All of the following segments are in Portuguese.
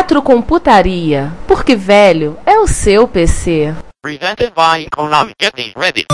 Retrocomputaria, porque velho é o seu PC. Presented by Konami. Get these ready.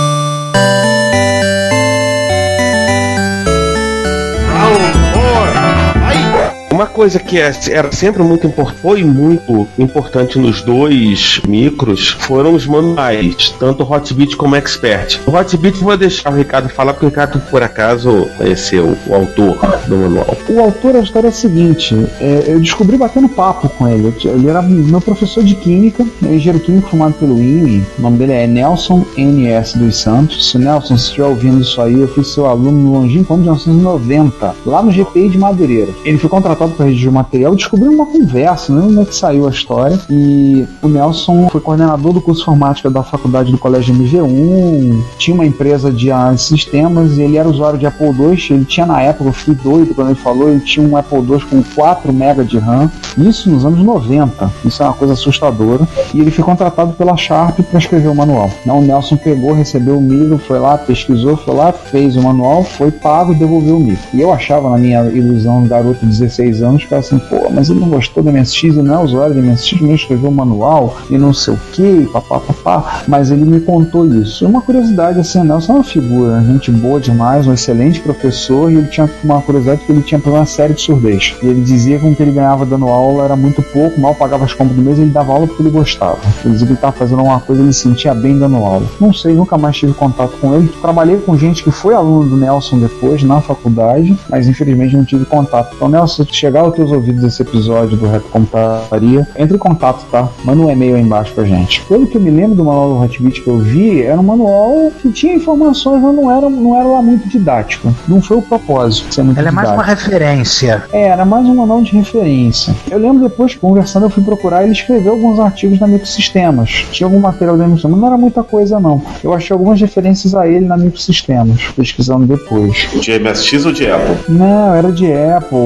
Uma coisa que é- era sempre muito importante, foi muito importante nos dois micros, foram os manuais, tanto Hotbit como Expert. O Hotbit vou deixar o Ricardo falar, porque o Ricardo, por acaso, conheceu o autor do manual. O autor, a história é a seguinte: é, eu descobri batendo papo com ele. Ele era meu professor de química, é engenheiro químico formado pelo INE. O nome dele é Nelson N.S. dos Santos. Se Nelson, se estiver ouvindo isso aí, eu fui seu aluno no longínquo ano de 1990, lá no GPI de Madureira. Ele foi contratado para redigir o material descobriu uma conversa, não lembro como é que saiu a história. E o Nelson foi coordenador do curso de informática da faculdade do Colégio MG1, tinha uma empresa de sistemas e ele era usuário de Apple II. Ele tinha na época, eu fui doido quando ele falou, ele tinha um Apple II com 4 MB de RAM, isso nos anos 90. Isso é uma coisa assustadora. E ele foi contratado pela Sharp para escrever o manual. Não, o Nelson pegou, recebeu o micro, foi lá, pesquisou, foi lá, fez o manual, foi pago e devolveu o micro. E eu achava, na minha ilusão, garoto de 16 anos, que era assim, pô, mas ele não gostou da MSX, ele não é usuário da MSX, nem escreveu o manual e não sei o que, papá, papá. Mas ele me contou isso. Uma curiosidade, assim, Nelson é uma figura, gente boa demais, um excelente professor, e ele tinha uma curiosidade que ele tinha uma série de surdez. E ele dizia que o que ele ganhava dando aula era muito pouco, mal pagava as compras do mês, ele dava aula porque ele gostava. Ele dizia que ele estava fazendo uma coisa, ele se sentia bem dando aula. Não sei, nunca mais tive contato com ele. Trabalhei com gente que foi aluno do Nelson depois, na faculdade, mas infelizmente não tive contato. Então, Nelson, se chegar aos teus ouvidos esse episódio do Reto Computaria, entre em contato, tá? Manda um e-mail aí embaixo pra gente. Pelo que eu me lembro do manual do Hotbit que eu vi, era um manual que tinha informações, mas não era, não era lá muito didático. Não foi o propósito ser muito Ela é mais uma didático. referência. É, era mais um manual de referência. Eu lembro depois, conversando, eu fui procurar ele escreveu alguns artigos na Microsistemas. Tinha algum material da Microsistemas, não era muita coisa não. Eu achei algumas referências a ele na Microsistemas, pesquisando depois. De MSX ou de Apple? Não, era de Apple,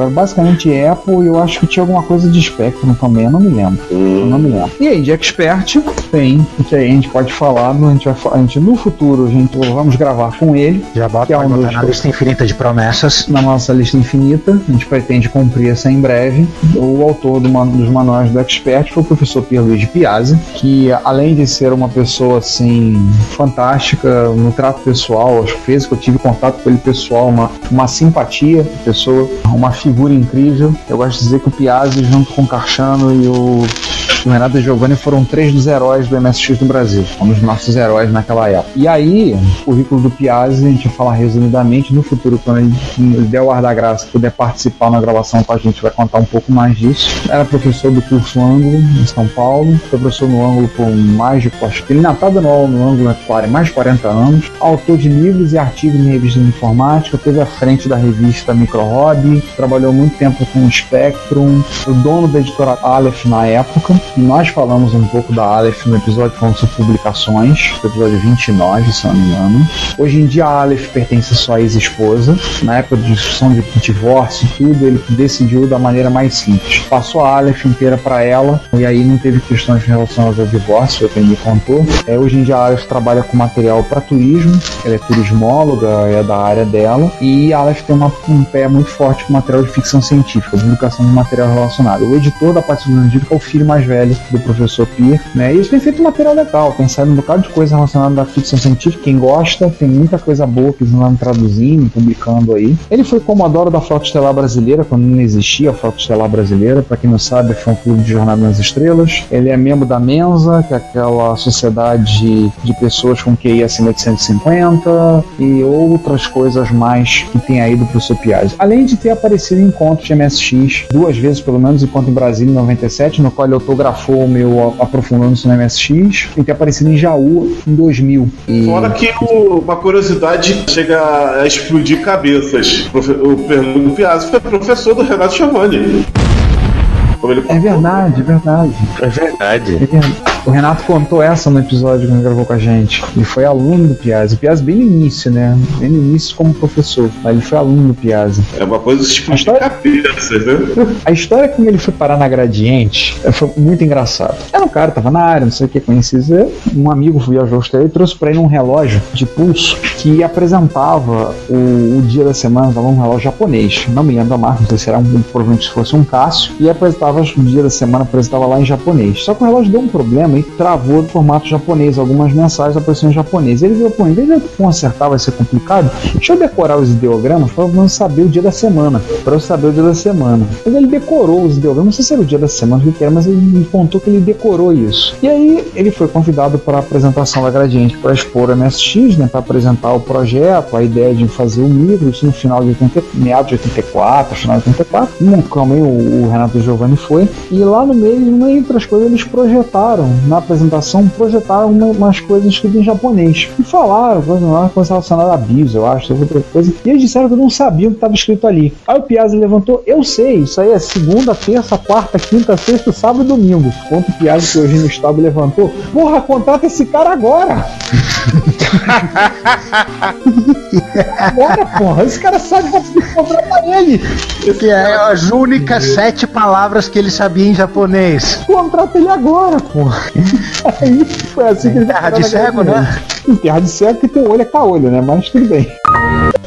era basicamente Apple e eu acho que tinha alguma coisa de Spectrum também, eu não me lembro. Não me lembro. E aí, de Expert, tem, que aí a gente pode falar, a gente vai a gente no futuro, a gente vamos gravar com ele, Já bota que é um dos na lista infinita de promessas. na nossa lista infinita, a gente pretende cumprir essa em breve. O autor do man- dos manuais do Expert foi o professor Pierluigi Piazzi, que além de ser uma pessoa assim fantástica no trato pessoal, acho que fez que eu tive contato com ele pessoal, uma, uma simpatia, pessoa, uma figura incrível. Eu gosto de dizer que o Piazzi junto com o Carchano e o o Renato e Giovanni foram três dos heróis do MSX no Brasil, um dos nossos heróis naquela época. E aí, o currículo do Piazzi, a gente vai falar resumidamente, no futuro, quando ele der o ar da graça, puder participar na gravação com a gente, vai contar um pouco mais disso. Era professor do curso Ângulo, em São Paulo, foi professor no Ângulo por mais de, acho que ele ainda está dando aula no Ângulo há 40 mais de 40 anos, autor de livros e artigos em revistas de informática, teve à frente da revista Micro Hobby, trabalhou muito tempo com o Spectrum, o dono da editora Aleph na época, nós falamos um pouco da Aleph no episódio falando sobre publicações, no episódio 29, se não me engano. Hoje em dia a Aleph pertence só à ex-esposa, na época de discussão de divórcio e tudo, ele decidiu da maneira mais simples. Passou a Aleph inteira para ela, e aí não teve questões relacionadas ao divórcio, o que ele me contou. É, hoje em dia a Aleph trabalha com material para turismo, ela é turismóloga, é da área dela, e a Aleph tem uma- um pé muito forte com material de ficção científica, publicação de material relacionado. O editor da parte científica é o filho mais velho do professor Pierre, né? E eles têm feito um material legal, tem saído um bocado de coisa relacionada à ficção científica. Quem gosta, tem muita coisa boa que eles andam traduzindo, publicando aí. Ele foi comodoro da Frota Estelar Brasileira, quando não existia a Frota Estelar Brasileira. Para quem não sabe, foi um clube de jornada nas estrelas. Ele é membro da Mensa, que é aquela sociedade de pessoas com QI acima de 150 e outras coisas mais que tem aí do professor Piazzi. Além de ter aparecido em encontros de MSX, duas vezes pelo menos, enquanto em Brasília em 97, no qual ele autografou o meu aprofundando-se no MSX, e ter aparecido em Jaú em 2000. E... Fora que o, uma curiosidade chega a explodir cabeças. O Fernando Piazzi foi professor do Renato Giovanni. É verdade, é verdade. É verdade. É verdade. O Renato contou essa no episódio que ele gravou com a gente. Ele foi aluno do Piazzi. O Piazzi bem no início, né? Bem no início como professor. Mas ele foi aluno do Piazzi. É uma coisa tipo a história... cabeças, né? A história como ele foi parar na Gradiente foi muito engraçado. Era um cara, tava na área, não sei o que, conhecia. Um amigo viajou até e trouxe pra ele um relógio de pulso que apresentava o, o dia da semana, tava um relógio japonês. Não me lembro a marca, não sei se era um, provavelmente se fosse um Cássio. E apresentava o dia da semana, apresentava lá em japonês. Só que o relógio deu um problema travou do formato japonês. Algumas mensagens apareciam em japonês. Ele viu, pô, em vez de eu consertar vai ser complicado, deixa eu decorar os ideogramas para eu saber o dia da semana. Para eu saber o dia da semana. Quando ele decorou os ideogramas, não sei se era o dia da semana que era, mas ele me contou que ele decorou isso. E aí ele foi convidado para a apresentação da Gradiente para expor a MSX, né, para apresentar o projeto, a ideia de fazer o livro, isso no final de 80, meados de 84, final de 84. Também o, o Renato Giovanni foi. E lá no meio, entre as coisas, eles projetaram na apresentação, projetaram uma, umas coisas escritas em japonês. E falaram, coisa, coisa relacionada a BIOS, eu acho, outra coisa. E eles disseram que não sabiam o que estava escrito ali. Aí o Piazza levantou, eu sei, isso aí é segunda, terça, quarta, quinta, sexta, sábado e domingo. Quanto o Piazza que hoje no estado levantou, porra, contrata esse cara agora! Agora, porra, esse cara sabe contratar ele. Que é as únicas sete palavras que ele sabia em japonês. Contrata ele agora, porra. Aí foi assim que ele Terra de cego, né? Terra de cego que tem olho é caolho, né? Mas tudo bem.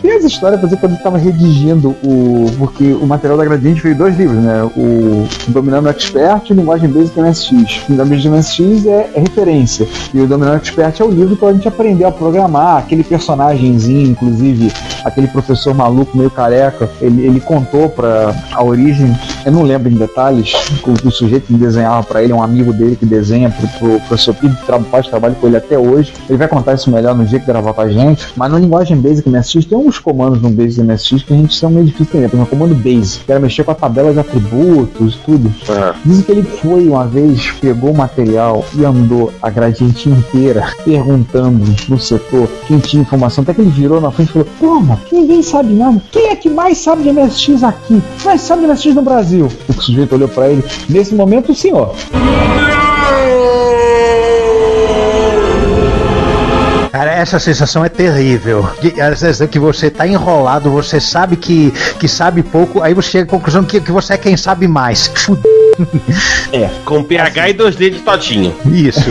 Tem essa história, por exemplo, quando eu estava redigindo o. Porque o material da Gradiente veio dois livros, né? O Dominando Expert e Linguagem Basic MSX. O MSX é, é, referência. E o Dominando Expert é o livro para a gente aprender a programar. Aquele personagemzinho, inclusive, aquele professor maluco meio careca, ele, ele contou para a origem, eu não lembro em detalhes, o, o sujeito que desenhava para ele, é um amigo dele que desenha pro, pro professor que faz trabalho com ele até hoje. Ele vai contar isso melhor no dia que gravar com a gente. Mas no Linguagem Basic MSX tem uns comandos no Basic MSX que a gente são meio difícil de entender. Por exemplo, o comando Base, que era mexer com a tabela de atributos, tudo. Uhum. Dizem que ele foi uma vez, pegou o material e andou a gradiente inteira perguntando no setor quem tinha informação. Até que ele virou na frente e falou: Como? Ninguém sabe nada. Quem é que mais sabe de MSX aqui? Mais sabe de MSX no Brasil? O sujeito olhou para ele. Nesse momento, o senhor. Cara, essa sensação é terrível. A sensação que você tá enrolado, você sabe que, que sabe pouco, aí você chega à conclusão que, que você é quem sabe mais. É. Com PH e 2D de totinho. Isso.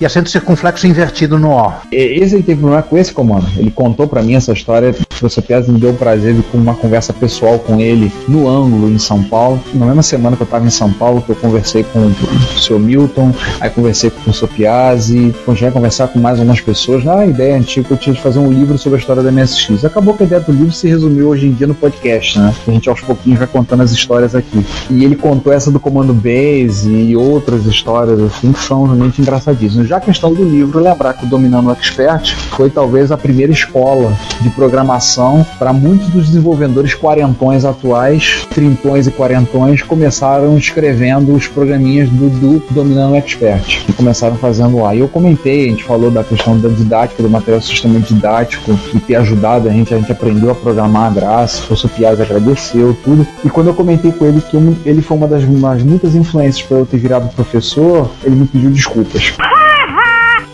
E, acento circunflexo invertido no O. Esse ele teve problema com esse comando. Ele contou para mim essa história. O professor Piazza me deu o prazer de com uma conversa pessoal com ele no ângulo em São Paulo. Na mesma semana que eu tava em São Paulo, que eu conversei com o seu Milton, aí conversei com o professor Piazzi, continuei a conversar com mais algumas pessoas. Ah, ideia antiga que eu tinha de fazer um livro sobre a história da MSX. Acabou que a ideia do livro se resumiu hoje em dia no podcast, né? A gente aos pouquinhos vai contando as histórias aqui. E ele contou essa do comando Base e outras histórias assim que são realmente engraçadíssimas. Já a questão do livro, lembrar que o Dominando Expert foi talvez a primeira escola de programação para muitos dos desenvolvedores quarentões atuais, trintões e quarentões, começaram escrevendo os programinhas do, do Dominando Expert, que começaram fazendo lá. E eu comentei, a gente falou da questão da didática, do material sistema didático, e ter ajudado a gente, a gente aprendeu a programar graça, o Piazza agradeceu, tudo. E quando eu comentei com ele que ele foi uma das muitas influências para eu ter virado professor, ele me pediu desculpas.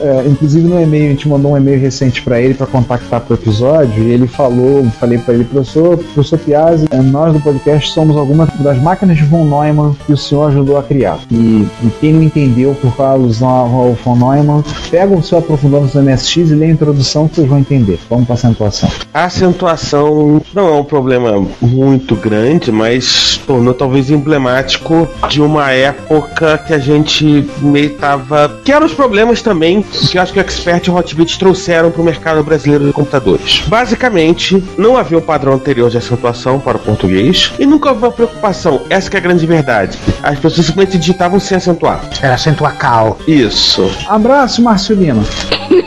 é, inclusive no e-mail, a gente mandou um e-mail recente pra ele pra contactar pro episódio, e ele falou, falei pra ele, professor, professor Piazzi, é, nós do podcast somos algumas das máquinas de von Neumann que o senhor ajudou a criar. E, e quem não entendeu por causa do von Neumann, pega o seu aprofundando no MSX e lê a introdução que vocês vão entender. Vamos pra acentuação. A acentuação não é um problema muito grande, mas tornou talvez emblemático de uma época que a gente meio tava. que eram os problemas também que eu acho que o Expert e o Hotbit trouxeram para o mercado brasileiro de computadores. Basicamente, não havia o padrão anterior de acentuação para o português e nunca houve uma preocupação. Essa que é a grande verdade. As pessoas simplesmente digitavam sem acentuar. Era acentuar cal. Isso. Abraço, Márcio Lima.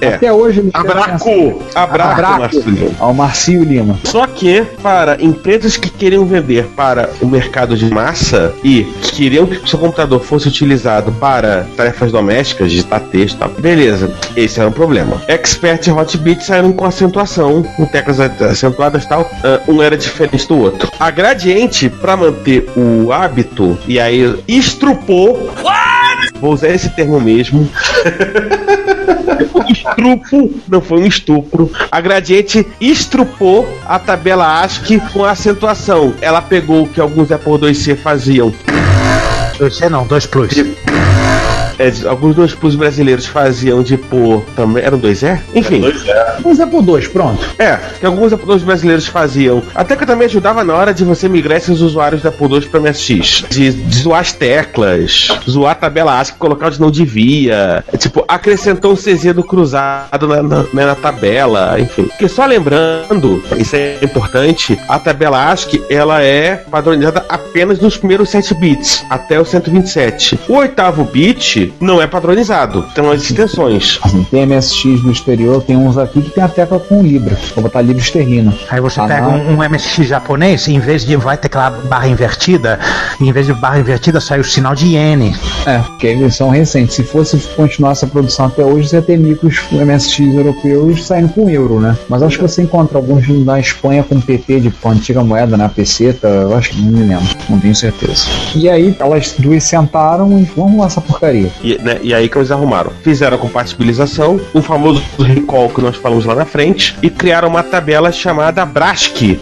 É. Até hoje ele Abraco! Abraco, Abraco. Marcelino. ao Marcio Lima. Só que para empresas que queriam vender para o mercado de massa e que queriam que o seu computador fosse utilizado para tarefas domésticas, digitar texto e tal, beleza, esse era um problema. Expert e Hotbit saíram com acentuação, com teclas acentuadas e tal, ah, um era diferente do outro. A Gradiente, para manter o hábito, e aí estrupou. Vou usar esse termo mesmo. Estrupo, não foi um estupro. A Gradiente estrupou a tabela ASCII com a acentuação. Ela pegou o que alguns Apple IIc faziam. 2C não, 2 Plus. É, alguns dois plus brasileiros faziam de pôr também. Eram dois é? Enfim. Vamos é por dois, pronto. É, que alguns Apple II brasileiros faziam. Até que eu também ajudava na hora de você migrar esses usuários da Apple II para MSX. De, de zoar as teclas, zoar a tabela ASCII, colocar onde não devia. É, tipo, acrescentou um CZ do cruzado na, na, né, na tabela, enfim. Porque só lembrando, isso é importante, a tabela ASCII, ela é padronizada apenas nos primeiros 7 bits, até o 127. O oitavo bit não é padronizado, tem umas extensões. Assim, tem MSX no exterior, tem uns aqui que tem a tecla com Libra. Vou botar Libra esterlina. Aí você Ah, pega um, um MSX japonês, em vez de vai ter aquela barra invertida, em vez de barra invertida sai o sinal de iene. É, porque eles são recentes. Se fosse continuar essa produção até hoje, você ia ter micros MSX europeus saindo com euro, né? Mas acho que você encontra alguns na Espanha com PT de antiga moeda, né? peseta, eu acho que não me lembro, não tenho certeza. E aí elas duas sentaram e vamos lá essa porcaria. E, né, e aí que eles arrumaram. Fizeram a compatibilização, o famoso recall que nós falamos lá na frente, e criaram uma tabela chamada BRASC,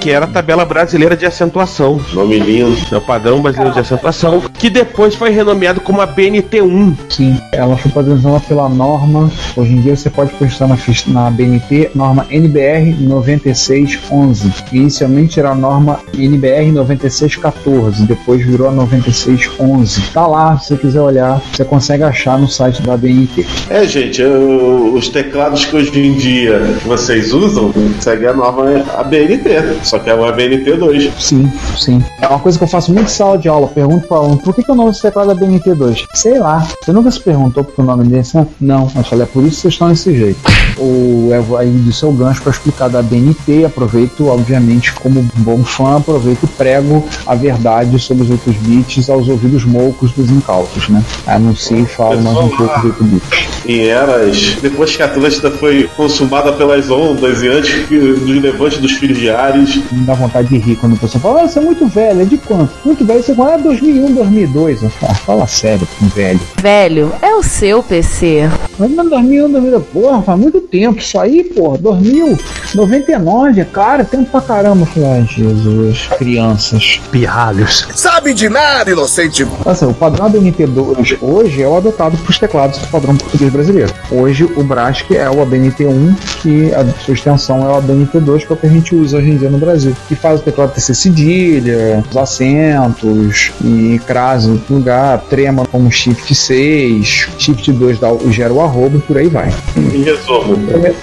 que era a tabela brasileira de acentuação. Nome lindo. É o padrão brasileiro de acentuação, que depois foi renomeado como a BNT1. Sim, ela foi padronizada pela norma. Hoje em dia você pode postar na, ficha- na BNT, norma NBR 9611. Inicialmente era a norma NBR 9614, depois virou a 9611. Tá lá, se você quiser olhar, você consegue achar no site da BNT. É, gente, eu- os teclados que hoje em dia vocês usam seguem a norma ABNT, só que é uma ABNT 2. Sim, sim. É uma coisa que eu faço muito em sala de aula. Pergunto para aluno, por que, que o nome desse teclado é BNT2? Sei lá. Você nunca se perguntou por que o nome desse? né? Não. Eu falei, é por isso que vocês estão desse jeito. O, é, aí disse o gancho para explicar da BNT. Aproveito, obviamente, como bom fã, aproveito e prego a verdade sobre os 8 bits aos ouvidos moucos dos incautos, né? Anuncio e falo mais um pouco 8 bits. Em eras, depois que a Atlântida foi consumada pelas ondas e antes que dos levantes dos filhos de Ares, Me dá vontade de rir quando a pessoa fala, ah, você é muito velho. É de quanto? Muito velho. Você fala, é 2001, 2002. Eu falo, ah, fala sério, com velho. Velho, é o seu PC. Mas não 2001, 2002, porra, faz muito tempo. Isso aí, porra, 2000, 99, cara, tempo pra caramba. Ai, Jesus, crianças. Pirralhos. Sabe de nada, inocente. Assim, o padrão ABNT2 hoje é o adotado para os teclados do padrão português brasileiro. Hoje o BRASC é o ABNT1, que a sua extensão é o ABNT2, que é o que a gente usa hoje em dia no Brasil. Que faz o teclado TC cedilha, os acentos, e crase no lugar, trema como Shift 6, Shift 2 dá, o- gera o arroba e por aí vai. em resumo,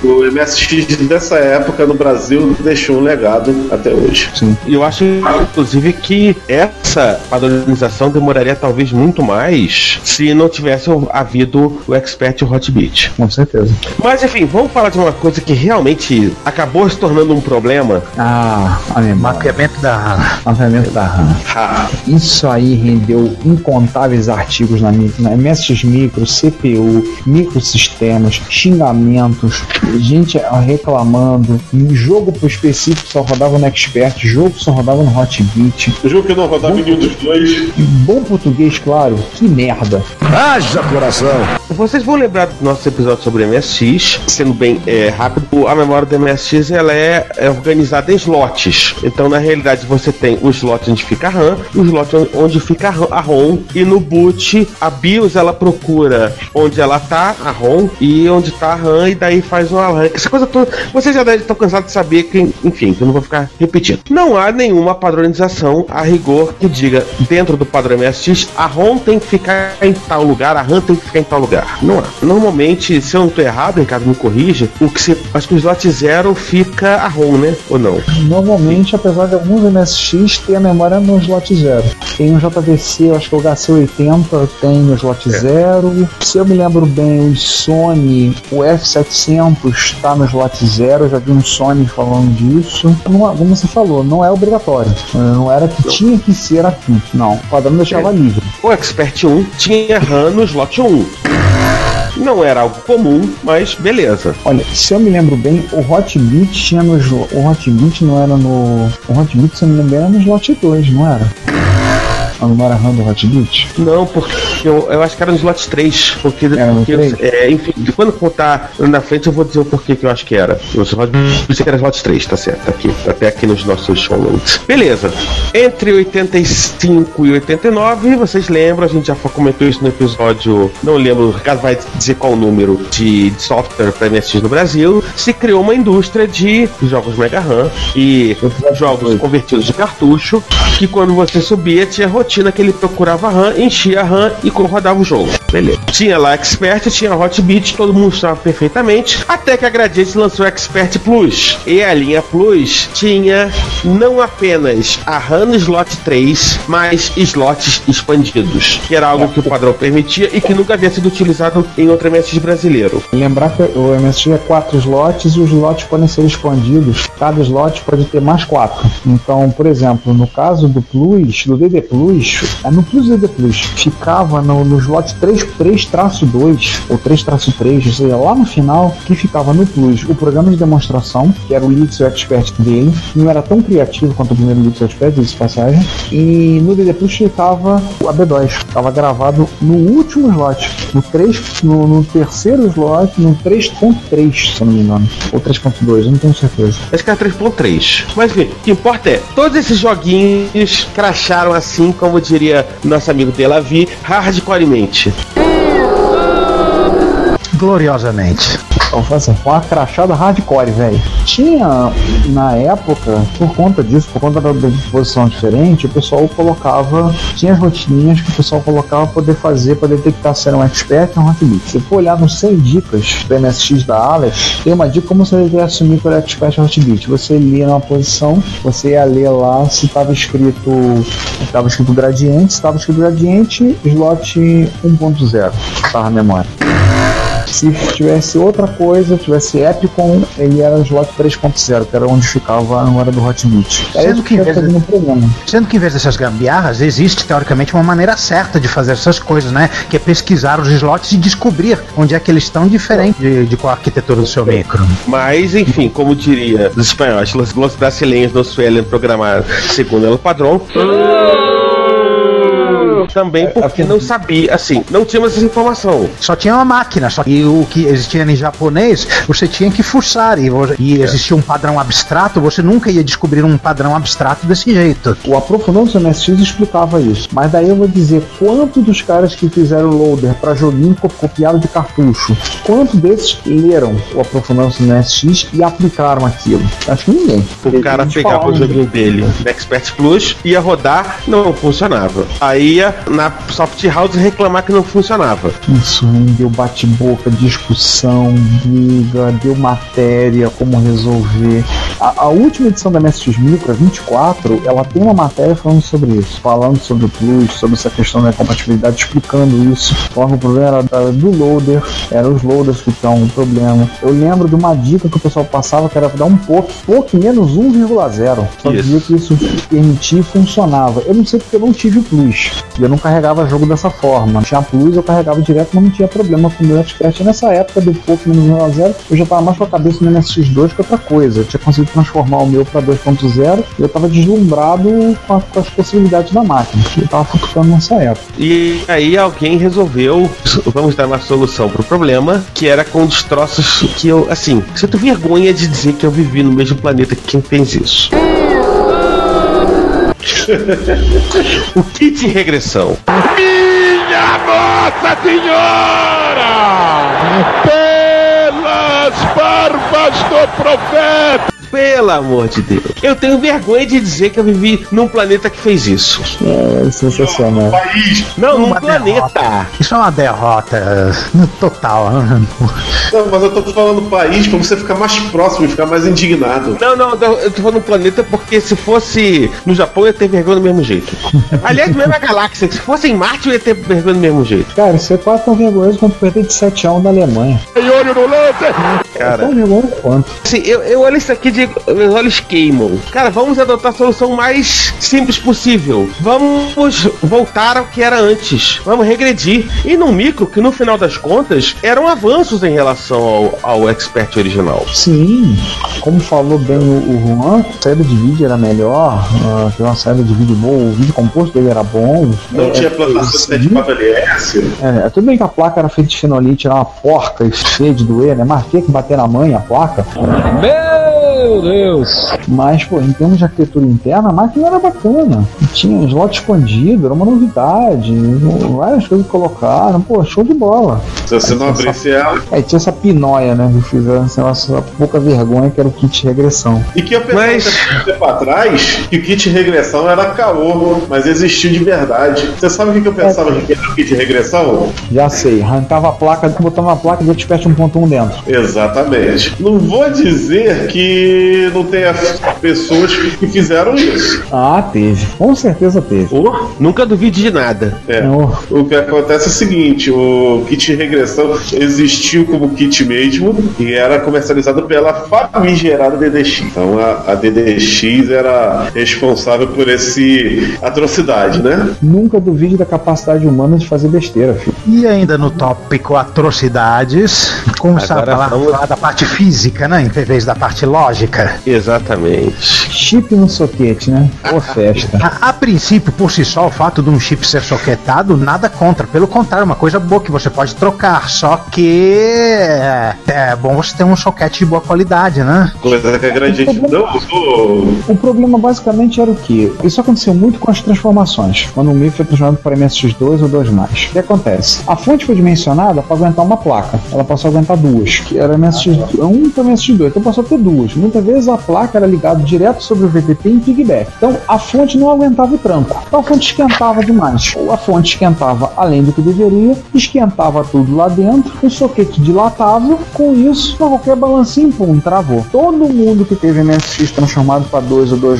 o MSX dessa época no Brasil deixou um legado até hoje. E eu acho, inclusive, que essa padronização demoraria talvez muito mais se não tivesse havido o Expert e o Hotbit. Com certeza. Mas enfim, vamos falar de uma coisa que realmente acabou se tornando um problema. Ah. Mapeamento da RAM. Mapeamento da RAM. Isso aí rendeu incontáveis artigos na, na MSX Micro, CPU, microsistemas, xingamentos, gente reclamando, jogo pro específico só rodava no Expert, jogo só rodava no Hotbit. O jogo que não rodava nenhum dos dois. Em bom português, claro, que merda. Haja coração. Vocês vão lembrar do nosso episódio sobre MSX, sendo bem é, rápido, a memória do MSX ela é, é organizada em slots. Então, na realidade, você tem o slot onde fica a RAM, o slot onde- fica a RAM- a ROM, e no boot, a BIOS ela procura onde ela tá, a ROM, e onde tá a RAM, e daí faz um arranque. Essa coisa toda. Vocês já devem estar cansados de saber que, enfim, que eu não vou ficar repetindo. Não há nenhuma padronização a rigor que diga, dentro do padrão MSX, a ROM tem que ficar em tal lugar, a RAM tem que ficar em tal lugar. Não há. Normalmente, se eu não tô errado, Ricardo, me corrija, o que se, acho que o slot zero fica a ROM, né? Ou não? Normalmente, apesar de alguns MSX ter a memória no slot 0. Tem um JVC, eu acho que o HC80 tem no slot 0. Se eu me lembro bem, o Sony, o F700 está no slot 0. Eu já vi um Sony falando disso. Não, é- como você falou, não é obrigatório. Não era que tinha que ser aqui. Não, o padrão deixava livre. O Expert 1 tinha RAM no slot 1. Não era algo comum, mas beleza. Olha, se eu me lembro bem, o Hotbit tinha no o Hotbit não era no o Hotbit se eu me lembro bem era no slot 2, não era? A memória RAM do Hotbit? Não, porque eu, eu acho que era no slot 3. Porque, Era porque 3? é, enfim, quando contar na frente eu vou dizer o porquê que eu acho que era. Eu disse que era slot 3, tá certo? Tá aqui, até aqui nos nossos show notes. Beleza. Entre 85 e 89, vocês lembram, a gente já comentou isso no episódio. Não lembro, o Ricardo vai dizer qual o número de, de software para MSX no Brasil. Se criou uma indústria de jogos Mega RAM e jogos convertidos de cartucho. Que quando você subia, tinha rotina que ele procurava a RAM, enchia a RAM e rodava o jogo. Beleza. Tinha lá Expert, tinha Hotbit, todo mundo estava perfeitamente. Até que a Gradiente lançou Expert Plus. E a linha Plus tinha não apenas a RAM no slot 3, mas slots expandidos. Que era algo que o padrão permitia e que nunca havia sido utilizado em outro MSX brasileiro. Lembrar que o MSX é quatro slots e os slots podem ser expandidos. Cada slot pode ter mais quatro. Então, por exemplo, no caso do Plus, do DD Plus, é no Plus DD Plus, ficava no, no slot 3 3-2 ou 3-3, ou seja, lá no final, que ficava no Plus. O programa de demonstração, que era o Linux Expert dele, não era tão criativo quanto o primeiro Linux Expert, diz passagem, e no DD Plus ficava a B2, estava gravado no último slot, no 3, no, no terceiro slot, no 3.3, se não me engano, ou 3.2, eu não tenho certeza. Acho que era 3.3. Mas enfim, o que importa é, todos esses joguinhos cracharam assim, como diria nosso amigo Delavi, hardcoremente. Gloriosamente. Então foi assim, foi uma crachada hardcore, velho. Tinha, na época, por conta disso, por conta da disposição diferente, o pessoal colocava, tinha as rotininhas que o pessoal colocava pra poder fazer, pra detectar se era um expert ou um hotbit. Se for olhar nos 100 dicas do MSX da Aleph, tem uma dica como você deve assumir para expert ou hotbit. Você lia numa posição, você ia ler lá se estava escrito, estava escrito gradiente, se estava escrito gradiente, slot 1.0, estava a memória. Se tivesse outra coisa, tivesse Epicon, ele era slot 3.0, que era onde ficava a memória do. Era Sendo que em que vez de- um programa. Sendo que em vez dessas gambiarras, existe teoricamente uma maneira certa de fazer essas coisas, né? Que é pesquisar os slots e descobrir onde é que eles estão diferente de, de qual a arquitetura do seu micro. Mas, enfim, como diria os espanhóis, los brasileiros não suelen programar segundo o padrão. Também porque não sabia, assim, não tínhamos essa informação. Só tinha uma máquina, só que o que existia em japonês, você tinha que fuçar e, e existia um padrão abstrato, você nunca ia descobrir um padrão abstrato desse jeito. O Aprofundando do MSX explicava isso. Mas daí eu vou dizer quanto dos caras que fizeram loader para joguinho co- copiado de cartucho, quanto desses leram o Aprofundando do MSX e aplicaram aquilo? Acho que ninguém. O cara pegava o joguinho dele no Expert Plus, ia rodar, não funcionava. Aí ia na Soft House reclamar que não funcionava. Isso rendeu bate-boca, discussão, briga, deu matéria, como resolver. A, a última edição da MSX Micro, a 24, ela tem uma matéria falando sobre isso, falando sobre o Plus, sobre essa questão da compatibilidade, explicando isso. Que o problema era da- do loader, eram os loaders que estão o problema. Eu lembro de uma dica que o pessoal passava que era dar um pouco, pouco menos 1,0. Só dizia que isso permitia e funcionava. Eu não sei porque eu não tive o Plus. Eu eu não carregava jogo dessa forma. Tinha Plus, eu carregava direto, mas não tinha problema com o meu. Nessa época do pouco menos 1 a 0, eu já tava mais com a cabeça no MSX2 que outra coisa. Eu tinha conseguido transformar o meu para 2.0 e eu tava deslumbrado com, a- com as possibilidades da máquina. Eu tava focando nessa época. E aí alguém resolveu, vamos dar uma solução pro problema, que era com destroços que eu, assim, sinto vergonha de dizer que eu vivi no mesmo planeta que quem fez isso. o kit regressão. Minha Nossa Senhora! Pelas barbas do profeta! Pelo amor de Deus. Eu tenho vergonha de dizer que eu vivi num planeta que fez isso. É sensacional. País. Não, num Uma planeta. derrota. Isso é uma derrota total. Não, mas eu tô falando país pra você ficar mais próximo e ficar mais indignado. Não, não, eu tô falando planeta porque se fosse no Japão eu ia ter vergonha do mesmo jeito. Aliás, mesmo a galáxia, se fosse em Marte eu ia ter vergonha do mesmo jeito. Cara, isso é quase tão vergonhoso quanto perder de 7 a 1 da Alemanha. Tem olho no lance! Cara, Tão vergonhoso quanto. assim, eu, eu olho isso aqui de. Meus olhos queimam. Cara, vamos adotar a solução mais simples possível. Vamos voltar ao que era antes. Vamos regredir. E no micro, que no final das contas eram avanços em relação ao, ao expert original. Sim, como falou bem o, o Juan, a saída de vídeo era melhor, uh, uma saída de vídeo boa, o vídeo composto dele era bom. Não É, tinha é, plantação de sim. LS. É, é, tudo bem que a placa era feita de fenolite, era uma porca e feia de doer, né? Mas tinha que bater na mãe a placa. Meu Deus! Mas, pô, em termos de arquitetura interna, a máquina era bacana. Tinha slot escondido, era uma novidade. Várias coisas que colocaram, pô, show de bola. Se você não abrisse ela. Aí tinha essa pinóia, né? Que fizeram essa, essa pouca vergonha que era o kit de regressão. E que eu pensava Mas- um tempo atrás que o kit regressão era caô, mas existiu de verdade. Você sabe o que que eu pensava que era o kit regressão? Já sei, arrancava a placa, botava uma placa de Expert 1.1 dentro. Exatamente. Não vou dizer que não tenha pessoas que fizeram isso. Ah, teve. Com certeza teve. Oh, nunca duvide de nada. É. Oh, O que acontece é o seguinte: o kit regressão existiu como kit mesmo e era comercializado pela famigerada DDX. Então a, a DDX era responsável por esse atrocidade, né? nunca duvide da capacidade humana de fazer besteira, filho. E ainda no tópico atrocidades, começar a vamos- falar da parte física, né? Em vez da parte lógica. Exatamente. Chip no soquete, né? Ô festa. A, a princípio, por si só, o fato de um chip ser soquetado, nada contra. Pelo contrário, é uma coisa boa que você pode trocar. Só que é, é bom você ter um soquete de boa qualidade, né? Coisa que a grande gente não usou. O problema basicamente era o que? Isso aconteceu muito com as transformações. Quando o MIF foi transformado para MSX2 ou 2 O que acontece? A fonte foi dimensionada para aguentar uma placa. Ela passou a aguentar duas, que era MSX1 para MSX2. Então passou a ter duas. Muitas vezes a placa era ligada direto sobre o VTP em piggyback. Então a fonte não aguentava o tranco. Então a fonte esquentava demais. Ou a fonte esquentava além do que deveria, esquentava tudo lá dentro, o soquete dilatava. Com isso, qualquer balancinho, pum, travou. Todo mundo que teve MSX transformado para 2 ou 2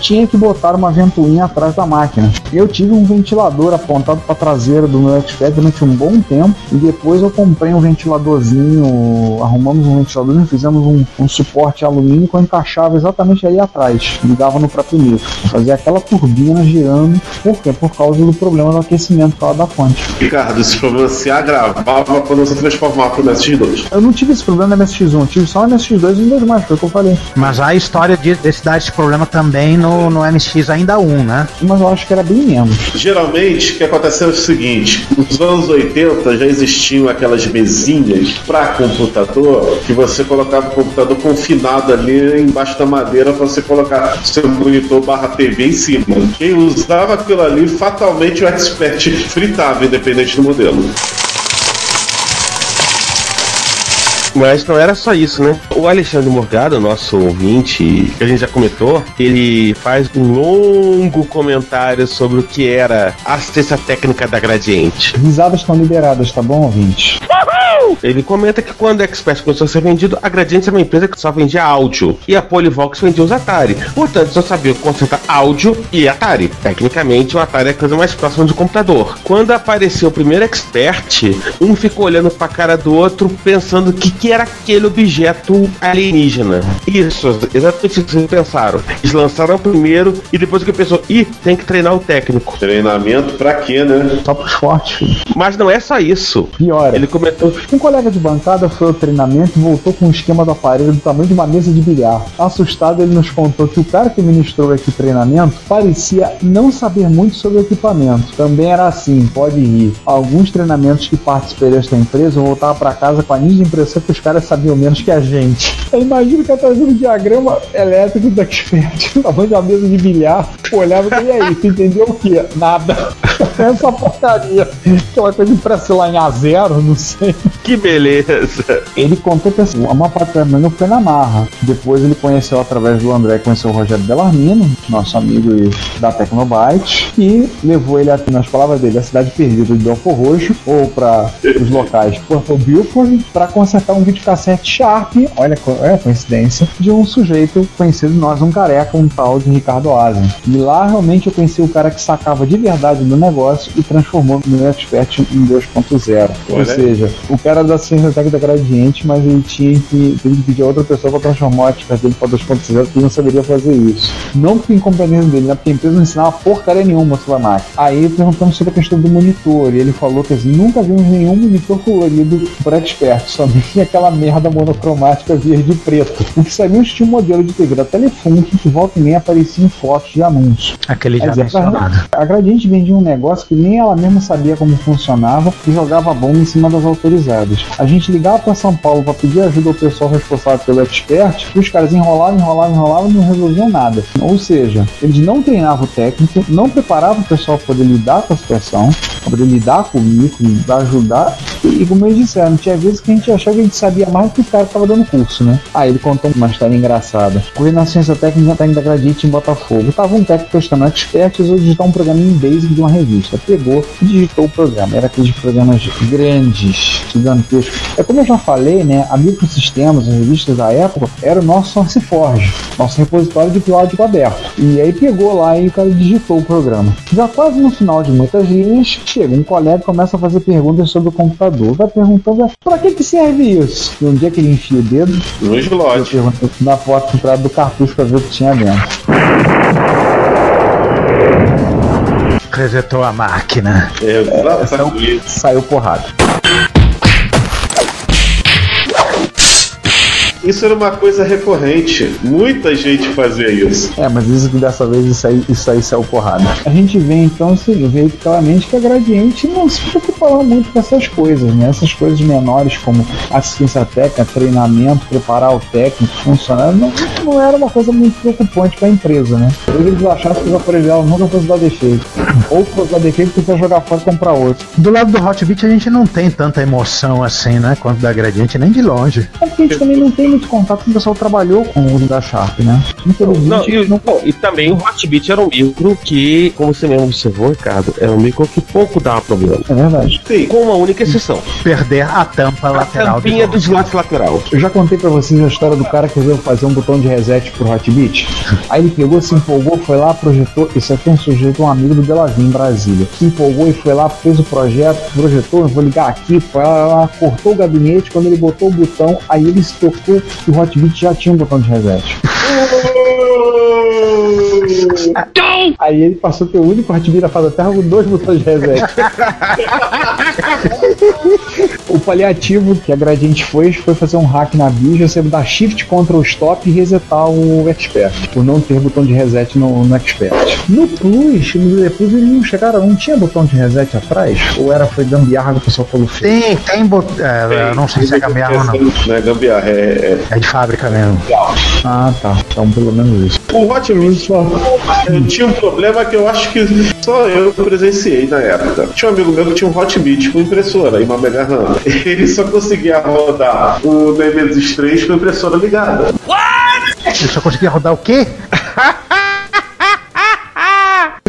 tinha que botar uma ventoinha atrás da máquina. Eu tive um ventilador apontado para a traseira do meu Expert durante um bom tempo e depois eu comprei um ventiladorzinho, arrumamos um ventiladorzinho, fizemos um, um suporte alumínio que eu encaixava exatamente ali atrás, ligava no próprio micro, fazia aquela turbina girando. Por quê? Por causa do problema do aquecimento causa da fonte. Ricardo, esse problema se agravava quando você transformava pro MSX2. Eu não tive esse problema no MSX1, eu tive só no MSX2 e no 2 foi o que eu falei. Mas há a história de, desse dar esse problema também no, no MX ainda 1, né? Mas eu acho que era bem menos. Geralmente, o que aconteceu é o seguinte: nos anos 80 já existiam aquelas mesinhas para computador que você colocava o computador confinado ali embaixo da madeira para você colocar seu monitor barra TV em cima. Quem usava aquilo ali, fatalmente o expert fritava, independente do modelo. Mas não era só isso, né? O Alexandre Morgado, nosso ouvinte, que a gente já comentou, ele faz um longo comentário sobre o que era a assistência técnica da Gradiente. Risadas estão liberadas, tá bom, ouvinte? Ele comenta que quando a Expert começou a ser vendido, a Gradiente era uma empresa que só vendia áudio e a Polyvox vendia os Atari. Portanto, só sabia consertar áudio e Atari. Tecnicamente, o Atari é a coisa mais próxima de computador. Quando apareceu o primeiro Expert, um ficou olhando pra cara do outro, pensando o que, que era aquele objeto alienígena. Isso, exatamente isso que eles pensaram. Eles lançaram o primeiro e depois que pensou, ih, tem que treinar o técnico. Treinamento pra quê, né? Só pros fortes. Mas não é só isso. Pior. Ele comentou Um colega de bancada foi ao treinamento e voltou com um esquema do aparelho do tamanho de uma mesa de bilhar. Assustado, ele nos contou que o cara que ministrou esse treinamento parecia não saber muito sobre o equipamento. Também era assim, pode rir. Alguns treinamentos que participei desta empresa, eu voltava pra casa com a nítida impressão que os caras sabiam menos que a gente. Eu imagino que eu trazendo um diagrama elétrico da Expert, tamanho uma mesa de bilhar, olhava e aí, tu entendeu o quê? Nada. Essa porcaria. Aquela coisa impressa lá em A0, não sei. que beleza. Ele contou que assim, a maior parte da reunião foi na marra. Depois ele conheceu através do André, conheceu o Rogério Bellarmino, nosso amigo da Tecnobyte, e levou ele, aqui, nas palavras dele, a cidade perdida de Belfor Roxo, ou para os locais Porto Bilford, para consertar um videocassete Sharp, olha, olha a coincidência, de um sujeito conhecido nós, um careca, um tal de Ricardo Asen. E lá realmente eu conheci o cara que sacava de verdade do negócio e transformou o meu expert em 2.0. Ou seja, o cara da ciência técnica gradiente, mas ele tinha que, teve que pedir a outra pessoa para transformar o expert dele para 2.0, porque ele não saberia fazer isso. Não por incompetência dele, né? Porque a empresa não ensinava porcaria nenhuma sobre a máquina. Aí perguntamos sobre a questão do monitor, e ele falou que assim, nunca vimos nenhum monitor colorido por expert, somente aquela merda monocromática verde e preto. O que sabíamos que tinha um modelo de TV da Telefunk que volta e meia aparecia em fotos de anúncio. Aquele já dizer, mencionado. A Gradiente vendia um negócio que nem ela mesma sabia como funcionava e jogava bomba em cima das autorizadas. A gente ligava para São Paulo para pedir ajuda ao pessoal responsável pelo expert e os caras enrolavam, enrolavam, enrolavam e não resolviam nada. Ou seja, eles não treinavam o técnico, não preparavam o pessoal para poder lidar com a situação, para poder lidar com o para ajudar. E como eles disseram, tinha vezes que a gente achava que a gente sabia mais do que o cara que estava dando curso, né? Aí ele contou uma história engraçada. Corri na ciência técnica da Gradiente em Botafogo. Tava um técnico testando expert e resolveu digitar um programinha em Basic de uma revista. Pegou e digitou o programa. Era aqueles programas grandes, gigantescos. É como eu já falei, né? A Microsistemas, as revistas da época, era o nosso SourceForge, nosso repositório de código aberto. E aí pegou lá e o cara digitou o programa. Já quase no final de muitas linhas, chega um colega e começa a fazer perguntas sobre o computador. Vai perguntando, pra que que serve isso? E onde é que ele enfia o dedo? No slot. na foto entrada do cartucho pra ver o que tinha dentro. Resetou a máquina. Exatamente. Saiu porrada. Isso era uma coisa recorrente. Muita gente fazia isso. É, mas isso que dessa vez isso aí, isso aí saiu porrada. A gente vê então, se vê claramente que a Gradiente não se preocupava muito com essas coisas, né? Essas coisas menores como assistência técnica, treinamento, preparar o técnico, funcionário, não, não era uma coisa muito preocupante para a empresa, né? Talvez eles achassem que os aparelhos nunca fosse dar defeito. Ou fosse dar defeito, precisa jogar fora e comprar outro. Do lado do Hotbit a gente não tem tanta emoção assim, né? Quanto da Gradiente, nem de longe. É porque a gente também não tem muito contato com o pessoal que trabalhou com o uso da Sharp, né? Infelizmente, Não, e, bom, e também o Hotbit era um micro que, como você mesmo observou, Ricardo, era um micro que pouco dava problema. é verdade. Sim. Com uma única exceção. Perder a tampa A lateral tampinha do slot lateral. Eu já contei pra vocês a história do cara que resolveu fazer um botão de reset pro Hotbit. Aí ele pegou, se empolgou, foi lá, projetou. Isso aqui é um sujeito, um amigo do Delavin em Brasília. Se empolgou e foi lá, fez o projeto, projetou, eu vou ligar aqui, foi lá, lá, cortou o gabinete. Quando ele botou o botão, aí ele se tocou que o Hotbit já tinha um botão de reset. Aí ele passou a ter o único Hotbit da face da Terra com dois botões de reset. o paliativo que a Gradiente fez foi fazer um hack na BIOS, você dar Shift Ctrl Stop e resetar o Expert, por não ter botão de reset no, no Expert. No Plus, no Plus, eles não chegaram, não tinha botão de reset atrás? Ou era foi gambiarra que o pessoal falou feio? Tem, tem bot... é, eu não sei se é gambiarra ou não. Não é gambiarra, é, É de fábrica mesmo. Ah, tá. Então pelo menos isso. O Hotbit eu tinha um problema que eu acho que só eu presenciei na época. Tinha um amigo meu que tinha um Hotbit com impressora e uma Mega RAM. Ele só conseguia rodar o Nemesis 3 com a impressora ligada. Eu só conseguia rodar o quê?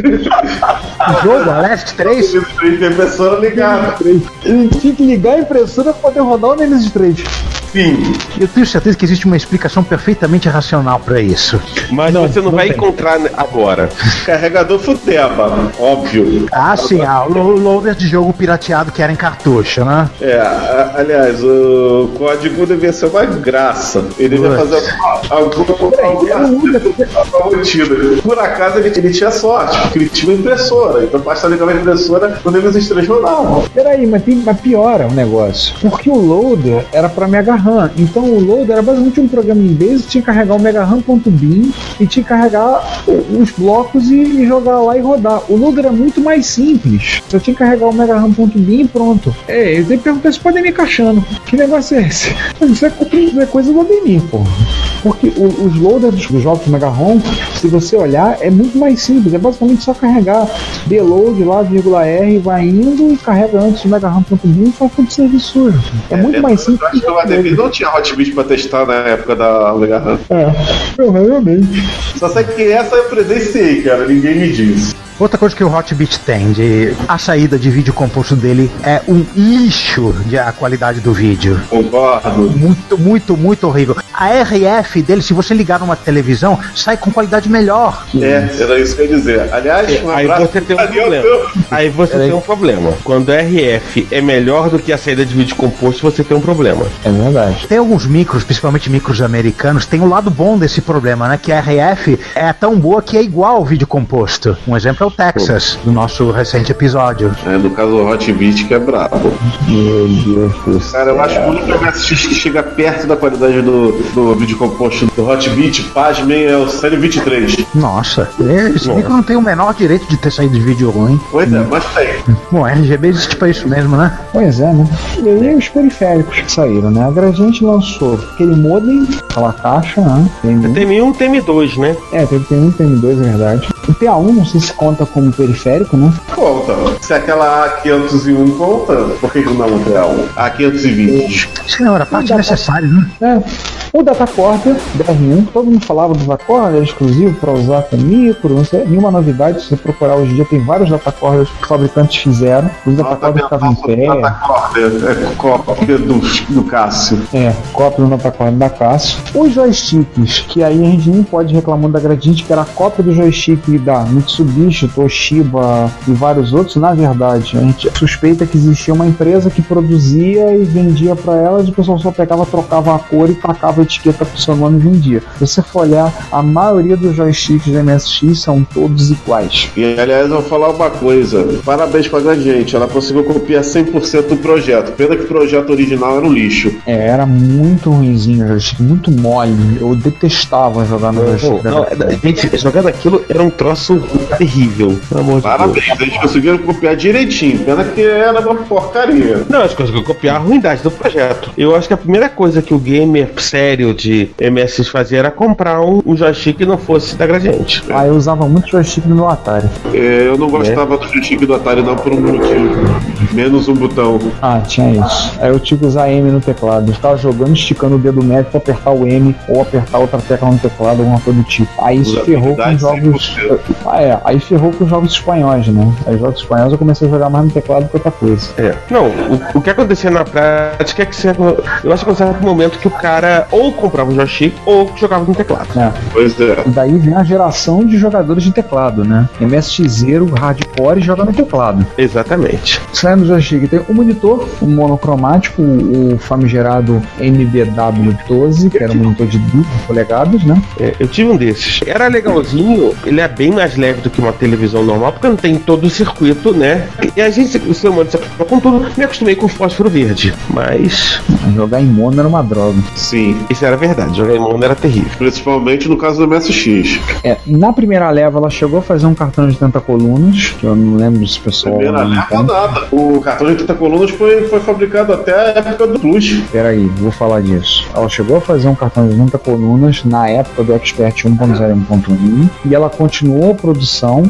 Que jogo? A Last 3? Tem impressora ligada. Ele tinha que ligar a impressora pra poder rodar o Nemesis 3. Sim. Eu tenho certeza que existe uma explicação perfeitamente racional pra isso. Mas você não, não vai tem. encontrar agora. Carregador Futeba, óbvio. Ah, sim, ah, loader de jogo pirateado que era em cartucho, né? É, aliás, o código devia ser uma graça. Ele devia Nossa. fazer alguma rotina. Por acaso ele, ele tinha sorte, porque ele tinha uma impressora. Então basta ligar uma impressora quando eles estrelas rodavam. Peraí, mas, tem, mas piora o negócio. Porque o loader era pra Mega RAM. Então o loader era basicamente um programa em base tinha que carregar o Mega RAM.bin e tinha que carregar os blocos e, e jogar lá e rodar. O loader é muito mais simples. Só tinha que carregar o Mega RAM.bin e pronto. É, eu tenho que perguntar se podem me encaixando. Que negócio é esse? Isso é, co- é coisa do Ademir, pô. Porque o- os loaders dos- jogos do Mega ROM, se você olhar, é muito mais simples. É basicamente só carregar deload lá, vírgula R, vai indo e carrega antes do Mega RAM.bin e faz tudo serviço sujo. É, muito mais simples. Eu acho que o Ademir não tinha Hotbit pra testar na época da Mega RAM. É, provavelmente. Só sei que essa eu presenciei, cara. Ninguém me disse. Outra coisa que o Hotbit tem, de, a saída de vídeo composto dele é um lixo de a qualidade do vídeo. Concordo. Muito, muito, muito horrível. A RF dele, se você ligar numa televisão, sai com qualidade melhor. É, era isso que eu ia dizer. Aliás, um Aí você tem um problema. Aí você tem um problema. Quando a RF é melhor do que a saída de vídeo composto, você tem um problema. É verdade. Tem alguns micros, principalmente micros americanos, tem o lado bom desse problema, né? Que a RF é tão boa que é igual ao vídeo composto. Um exemplo é Texas, do nosso recente episódio. É, no caso o Hotbit que é brabo. Meu Deus do céu. Cara, eu acho que o único MSX que chega perto da qualidade do, do vídeo composto do Hotbit, pasmem, é o Série 23. Nossa, esse micro não tem o menor direito de ter saído de vídeo ruim. Pois é, mas tem. Bom, RGB existe pra isso mesmo, né? Pois é, né? E aí os periféricos que saíram, né? A Gradiente lançou aquele modem, aquela caixa, né? Tem, TM1 TM2, né? é, teve tem um, tem dois, é verdade. O PA1 não sei se conta como periférico, né? Conta. Se aquela A501 conta, por que não é real? A520. Isso não era parte necessária, né? É. O Datacorder DR1, todo mundo falava do Datacorder, era exclusivo para usar com micro, não sei, nenhuma novidade. Se você procurar hoje em dia, tem vários Datacorders que os fabricantes fizeram. Os Datacorders estavam em pé. É cópia do, do Cássio. É, cópia do Datacorder da Cássio. Os joysticks, que aí a gente nem pode reclamar da Gradiente, que era a cópia do joystick da Mitsubishi, Toshiba e vários outros. Na verdade, a gente suspeita que existia uma empresa que produzia e vendia para elas, e o pessoal só pegava, trocava a cor e tacava a etiqueta pro seu nome vendia. Se você for olhar, a maioria dos joysticks da MSX são todos iguais. E aliás, eu vou falar uma coisa. Parabéns pra Gradiente. Ela conseguiu copiar 100% do projeto. Pena que o projeto original era um lixo. É, era muito ruimzinho o joystick, muito mole. Eu detestava jogar no joystick da Não, gente, jogar daquilo era um troço terrível. Amor de Deus. Parabéns, eles conseguiram copiar direitinho. Pena que era uma porcaria. Não, as coisas que eu copiar a ruindade do projeto. Eu acho que a primeira coisa que o gamer sério de MSX fazia era comprar um, um joystick que não fosse da Gradiente. Ah, eu usava muito joystick no meu Atari. É, eu não gostava do joystick do Atari não por um motivo. Menos um botão. Ah, tinha isso. Aí eu tinha que usar M no teclado. Eu ficava jogando, esticando o dedo médio pra apertar o M ou apertar outra tecla no teclado, alguma coisa do tipo. Aí isso ferrou com os jogos. Ah, é. Aí ferrou com os jogos espanhóis, né? Aí os jogos espanhóis eu comecei a jogar mais no teclado que outra coisa. É. Não, o, o que acontecia na prática é que você, eu acho que um certo momento que o cara ou comprava um joystick ou jogava no teclado. É. Pois é. E daí vem a geração de jogadores de teclado, né? MSXero, hardcore joga no teclado. Exatamente. Sai no joystick tem o monitor, o monocromático, o famigerado MBW12, que era um monitor de 12 polegadas, né? É, eu tive um desses. Era legalzinho, ele é bem mais leve do que uma televisão normal, porque não tem todo o circuito, né? E a gente, o ser humano se acostuma com tudo, me acostumei com fósforo verde. Mas. Jogar em mono era uma droga. Sim. Isso era verdade, jogar em mono era terrível. Principalmente no caso do MSX. É, na primeira leva ela chegou a fazer um cartão de 30 colunas, que eu não lembro se o pessoal. Primeira leva nada. O cartão de 30 colunas foi, foi fabricado até a época do Plus. Peraí, vou falar disso. Ela chegou a fazer um cartão de 30 colunas na época do Expert 1.0 e 1.1 e ela continuou a produção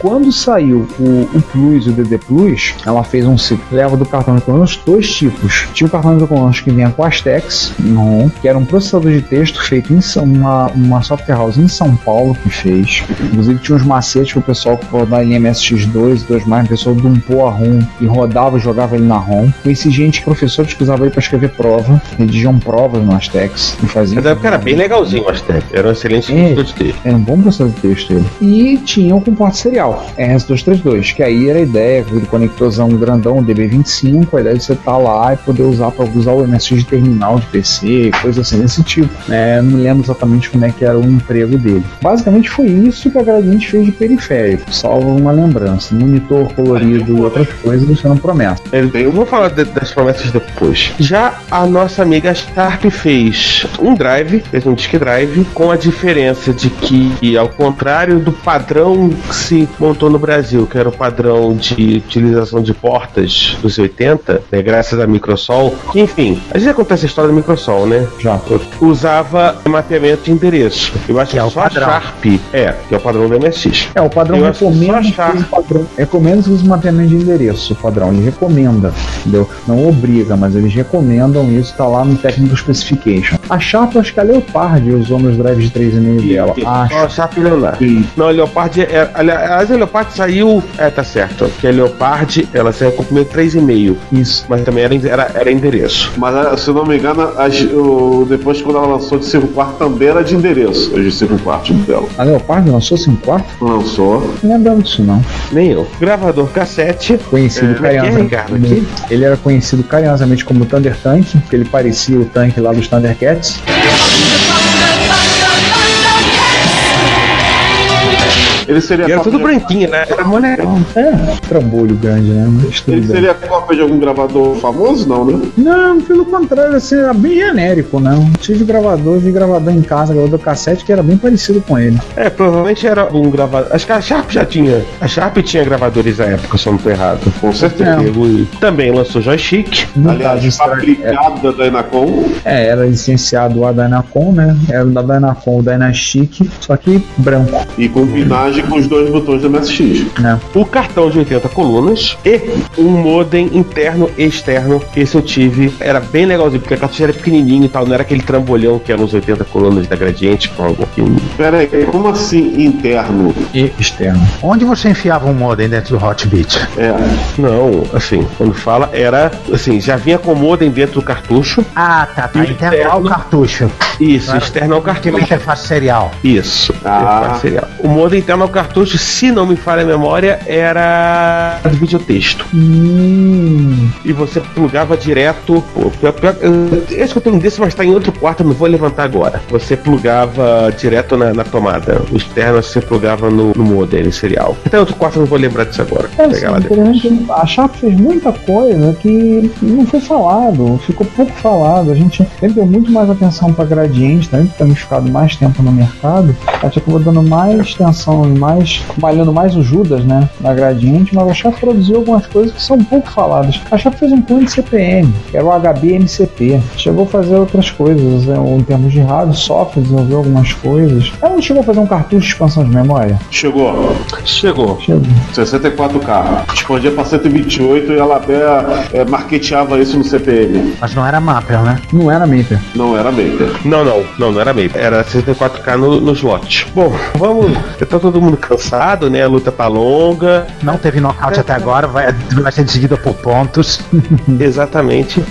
quando saiu o, o Plus e o DD Plus, ela fez um ciclo leva do cartão de comandos dois tipos. Tinha o cartão de comandos que vinha com as Tex, no, que era um processador de texto feito em uma, uma software house em São Paulo que fez. Inclusive tinha uns macetes pro pessoal que rodar em MSX2, 2 mais, o pessoal dumpou a ROM e rodava e jogava ele na ROM. Conheci gente, professores que usavam ele para escrever prova, redigiam provas no Astex e faziam. Mas na época era bem legalzinho o Aztec. Era um excelente É. de texto. Era um bom processador de texto ele. E tinha o comporte serial, RS232, que aí era a ideia, aquele conectorzão grandão, DB25, a ideia de você estar lá e poder usar para usar o MSX de terminal de PC, coisa assim desse tipo. É, não lembro exatamente como é que era o emprego dele. Basicamente foi isso que a Gradiente fez de periférico, salvo uma lembrança. Monitor colorido e outras coisas, não promessa. Eu vou falar de- das promessas depois. Já a nossa amiga Sharp fez um drive, fez um disk drive, com a diferença de que, ao contrário do padrão que se montou no Brasil, que era o padrão de utilização de portas dos 80, né, graças à Microsol, que enfim, a gente já contou essa história da Microsol, né? Já. Usava mapeamento de endereço. Eu acho que, é o só padrão. a Sharp é, que é o padrão do MSX. É, o padrão Eu que recomenda que o padrão. Recomenda que use mapeamento de endereço, o padrão. Ele recomenda, entendeu? Não obriga, mas eles recomendam isso, tá lá no Technical Specification. A Sharp, acho que a Leopard usou nos drives de 3,5 dela. Só Acho. a Sharp e Leonardo. que Não, a Leopard, é, aliás, a Leopard saiu. É, tá certo. Que a Leopard, ela saiu com o primeiro 3,5. Isso. Mas também era, era, era endereço. Mas ah, se eu não me engano, as- o- depois quando ela lançou de 5 quartos também era de endereço, as de 5 quartos dela. A Leopard lançou 5 quartos? Lançou. Não lembrando disso, não. Nem eu. Gravador cassete. Conhecido É, é é, carinhosamente. Aqui? ele era conhecido carinhosamente como Thunder Tank, porque ele parecia o tanque lá dos Thundercats. Ele seria E era tudo de- branquinho, né? Era legal. É, trambolho grande, né? Mas tudo Ele bem. seria cópia de algum gravador famoso, não, né? Não, pelo contrário, assim, era bem genérico, né? Tive gravador, vi gravador em casa, gravador cassete, que era bem parecido com ele. É, provavelmente era um gravador. Acho que a Sharp já tinha. A Sharp tinha gravadores na época, se eu não tô errado. Com certeza. E Também lançou joystick. Aliás, era- fabricado da Dynacon. é, era licenciado a Dynacon, né? Era da Dynacon, o Dynastick, só que branco, E com pinagem com os dois botões do MSX. né? o cartão de 80 colunas e um modem interno e externo. Esse eu tive, era bem legalzinho, porque a cartucho era pequenininho e tal, não era aquele trambolhão que eram os 80 colunas da Gradiente, com algo que Pera aí, como assim interno? E externo. Onde você enfiava um modem dentro do Hotbit? É. Não, assim, quando fala, era assim, já vinha com modem dentro do cartucho. Ah, tá, tá. Interno ao cartucho. Isso, Era- externo ao Aquela cartucho. interface serial. Isso, Ah. interface serial. O modem interno ao cartucho, se não me falha a memória, era de videotexto. Hum, E você plugava direto. pô, pior- pior- eu- Esse que eu tenho um desse, mas tá em outro quarto, eu não vou levantar agora. Você plugava direto na, na tomada. O externo você plugava no, no modem serial. Em outro quarto, eu não vou lembrar disso agora. é, Vou pegar assim, a Sharp fez muita coisa que não foi falado, ficou pouco falado. A gente sempre deu muito mais atenção para gradiente, também por termos ficado mais tempo no mercado. A gente acabou dando mais atenção mais, malhando mais o Judas, né, na gradiente, mas a Sharp produziu algumas coisas que são pouco faladas. A Sharp fez um clone de CPM, que era o HBMCP. Chegou a fazer outras coisas, né, em termos de rádio, software, desenvolveu algumas coisas. Ela não chegou a fazer um cartucho de expansão de memória? Chegou. Chegou. Chegou. 64K. Expandia pra 128 e ela até é, marketeava isso no CPM. Mas não era Mapper, né? Não era Maper. Não era Maker. Não, não, não, não era meio. Era 64k no, no slot. Bom, vamos. Tá todo mundo cansado, né? A luta tá longa. Não teve nocaute até agora, vai, vai ser decidida por pontos. Exatamente.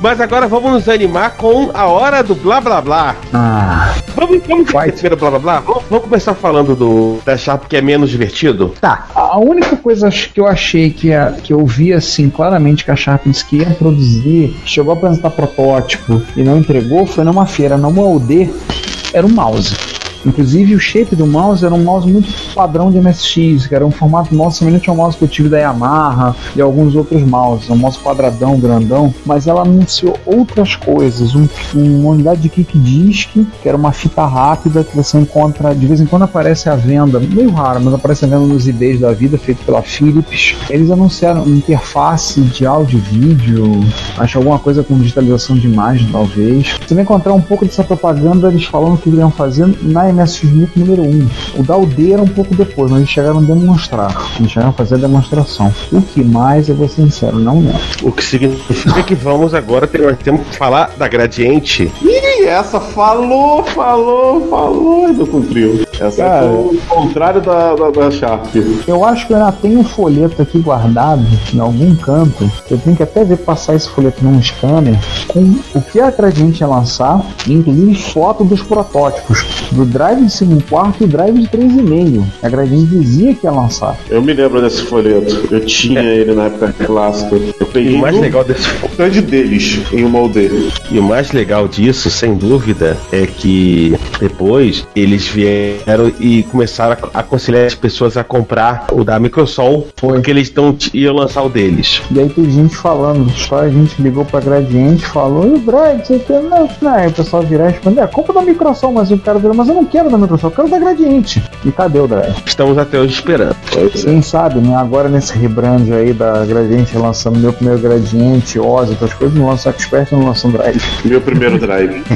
Mas agora vamos nos animar com a hora do blá blá blá. Ah, Vamos, vamos ver blá blá blá? Vamos, vamos começar falando do da Sharp que é menos divertido? Tá. A única coisa acho que eu achei que, a- que eu vi assim claramente que a Sharp disse que ia produzir, chegou a apresentar protótipo e não entregou, foi numa feira, numa UD, era um mouse. Inclusive o shape do mouse era um mouse muito padrão de MSX, que era um formato mouse semelhante ao mouse que eu tive da Yamaha e alguns outros mouses, um mouse quadradão, grandão, mas ela anunciou outras coisas, um- uma unidade de kick disk, que era uma fita rápida que você encontra, de vez em quando aparece à venda, meio raro, mas aparece à venda nos eBays da vida, feito pela Philips. Eles anunciaram uma interface de áudio e vídeo, acho alguma coisa com digitalização de imagem, talvez. Você vai encontrar um pouco dessa propaganda eles falando que iriam fazer na MSX Micro número 1. O da UD era um pouco depois, mas eles chegaram a demonstrar. Eles chegaram a fazer a demonstração. O que mais, eu vou ser sincero, não lembro. O que significa que vamos agora ter, nós temos que falar da Gradiente. Ih, essa falou, falou, falou e não cumpriu. Essa Cara. é o contrário da, da, da Sharp. Eu acho que eu ainda tenho um folheto aqui guardado em algum canto. Eu tenho que até ver passar esse folheto num scanner com o que a Gradiente ia lançar, inclusive foto dos protótipos do drive de 5 quarto e o drive de 3,5. A Gradiente dizia que ia lançar. Eu me lembro desse folheto. Eu tinha ele na época clássica. Eu E peguei o mais legal desse stand deles em uma aldeia. E o mais legal disso, sem dúvida, é que depois eles vieram e começaram a aconselhar as pessoas a comprar o da Microsoft, porque eles não iam lançar o deles. E aí tem gente falando, só a gente ligou pra Gradiente, falou, e o Drive, você quer? Não, não. Aí o pessoal virar e responder, é culpa da Microsoft, mas o cara virou, mas eu não quero da Microsoft, eu quero da Gradiente. E cadê o Drive? Estamos até hoje esperando. Quem sabe, né? Agora nesse rebrand aí da Gradiente lançando meu primeiro Gradiente, Oz, outras coisas, não lança Expert, não lança um Drive. Meu primeiro drive.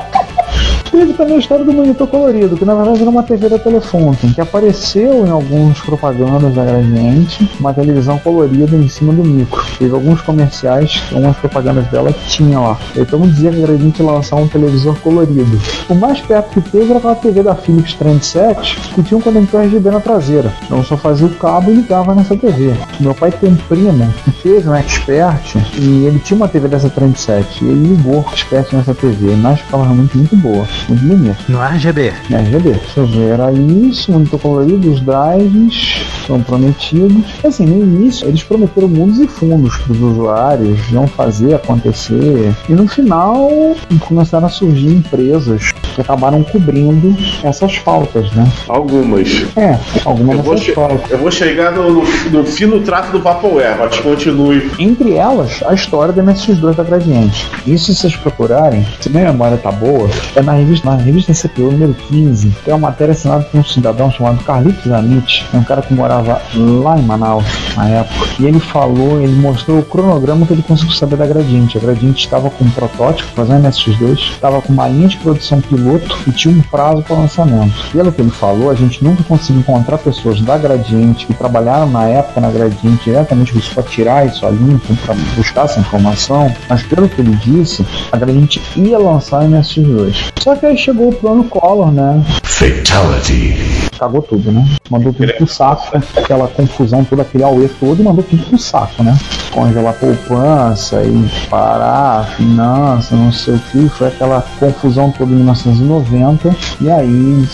Teve também a história do monitor colorido, que na verdade era uma TV da Telefunken, que apareceu em alguns propagandas da Gradiente, uma televisão colorida em cima do micro. Teve alguns comerciais, algumas propagandas dela que tinha lá. E mundo dizia que a Gradiente lançar um televisor colorido. O mais perto que teve era aquela TV da Philips 37, que tinha um conector RGB na traseira. Então só fazia o cabo e ligava nessa TV. Meu pai tem um primo que fez um Expert e ele tinha uma TV dessa 37 e ele ligou o Expert nessa TV. Mas ficava realmente muito boa, muito bonita. No RGB. RGB. Deixa eu ver, era isso, monitor colorido, os drives são prometidos. Assim, no início eles prometeram mundos e fundos para os usuários, iam fazer acontecer. E no final começaram a surgir empresas que acabaram cobrindo essas faltas, né? Algumas. É, algumas Eu dessas faltas. eu vou chegar no, no, no fino trato do Vaporware, mas continue. Entre elas, a história da MSX2 da Gradiente. Isso, se vocês procurarem, se minha memória tá boa, é na revista, na revista CPU número 15. Tem uma matéria assinada por um cidadão chamado Carlitos Zanit, é um cara que morava lá em Manaus na época. E ele falou, ele mostrou o cronograma que ele conseguiu saber da Gradiente. A Gradiente estava com um protótipo, fazendo MSX2, estava com uma linha de produção piloto e tinha um prazo para lançamento. Pelo que ele falou, a gente nunca conseguiu encontrar pessoas da Gradiente que trabalharam na época na Gradiente diretamente para tirar isso a limpo, para buscar essa informação. Mas pelo que ele disse, a Gradiente ia lançar MSX2. Só que chegou o plano Collor, né? Fatality. Cagou tudo, né? Mandou tudo pro saco, aquela confusão, todo aquele auê todo, mandou tudo pro saco, né? Congelar poupança e parar, finança, não sei o que, foi aquela confusão toda em 1990, e aí,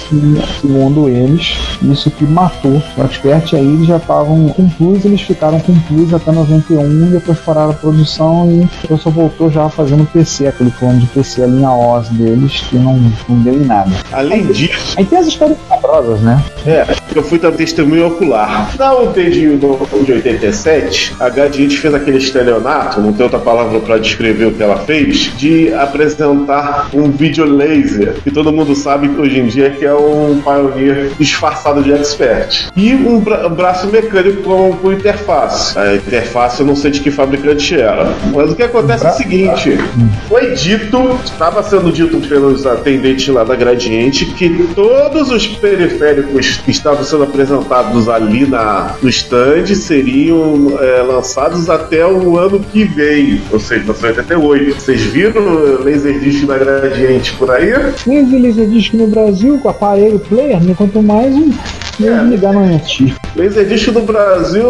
segundo eles, isso que matou o Expert, aí eles já estavam com plus, eles ficaram com plus até 91, depois pararam a produção e o pessoal voltou já fazendo PC, aquele plano de PC, a linha OS deles, que não, não deu em nada. Além disso, Aí tem as histórias sabrosas, né? É, eu fui dar testemunho ocular. Na UT de, de 87, a Gradiente fez aquele estelionato, não tem outra palavra para descrever o que ela fez, de apresentar um vídeo laser, que todo mundo sabe que hoje em dia que é um Pioneer disfarçado de expert. E um, bra- braço mecânico com, com interface. A interface eu não sei de que fabricante era. Mas o que acontece é o seguinte: foi dito, estava sendo dito pelos atendentes lá da Gradiente, que todos os periféricos que estavam sendo apresentados ali na, no stand seriam é, lançados até o ano que vem, ou seja, 1988. Vocês viram o Laserdisc da Gradiente por aí? Teve Laserdisc no Brasil com aparelho player, né? Quanto mais um É. ligar no MSX. Laserdisc do Brasil.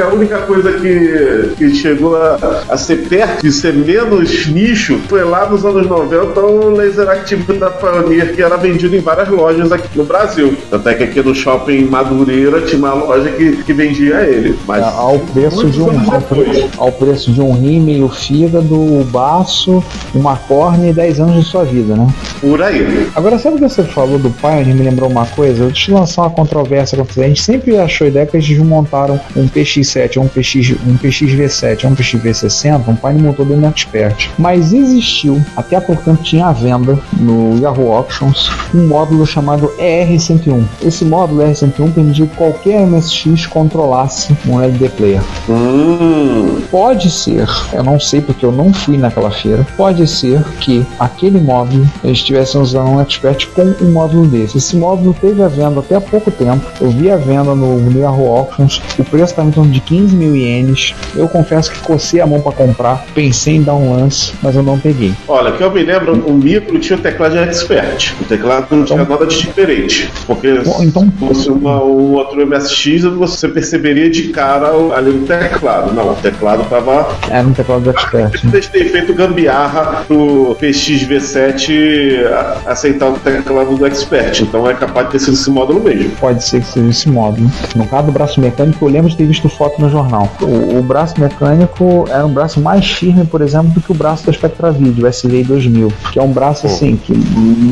Que a única coisa que, que chegou a, a ser perto de ser menos nicho foi lá nos anos 90 o Laser Active da Pioneer, que era vendido em várias lojas aqui no Brasil. Até que aqui no shopping Madureira tinha uma loja que, que vendia ele. Mas Ao preço de um ao, depois. pre- ao preço de um rim, meio fígado, o baço, uma córnea e 10 anos de sua vida, né? Por aí. Agora, sabe o que você falou do Pioneer? Me lembrou uma coisa? Eu te lançar uma controvérsia. A gente sempre achou a ideia que eles desmontaram um PX PX7 ou um, PX, um PXV7 ou um PXV60, um pai não montou dentro do Expert. Mas existiu, até tempo tinha à venda no Yahoo Auctions, um módulo chamado ER101. Esse módulo ER101 permitia que qualquer MSX controlasse um LD Player. Hum. Pode ser, eu não sei porque eu não fui naquela feira, pode ser que aquele módulo eles estivessem usando um Expert com um módulo desse. Esse módulo teve a venda até há pouco tempo, eu vi a venda no, no Yahoo Auctions, o preço estava em torno de 15 mil ienes. Eu confesso que cocei a mão para comprar, pensei em dar um lance, mas eu não peguei. Olha, que eu me lembro, o micro tinha o teclado de expert. O teclado não tinha nada de diferente. Porque Bom, então- se fosse uma, um outro MSX, você perceberia de cara o- ali no teclado. Não, o teclado tava. Era um teclado de Expert. né? Eles têm feito gambiarra pro PX V7 a- aceitar o teclado do Expert. Então é capaz de ter sido esse módulo mesmo. Pode ser que seja esse módulo. No caso do braço mecânico, eu lembro de ter visto foto no jornal. O, o braço mecânico era um braço mais firme, por exemplo, do que o braço do Spectra Video, o SVI 2000, que é um braço assim que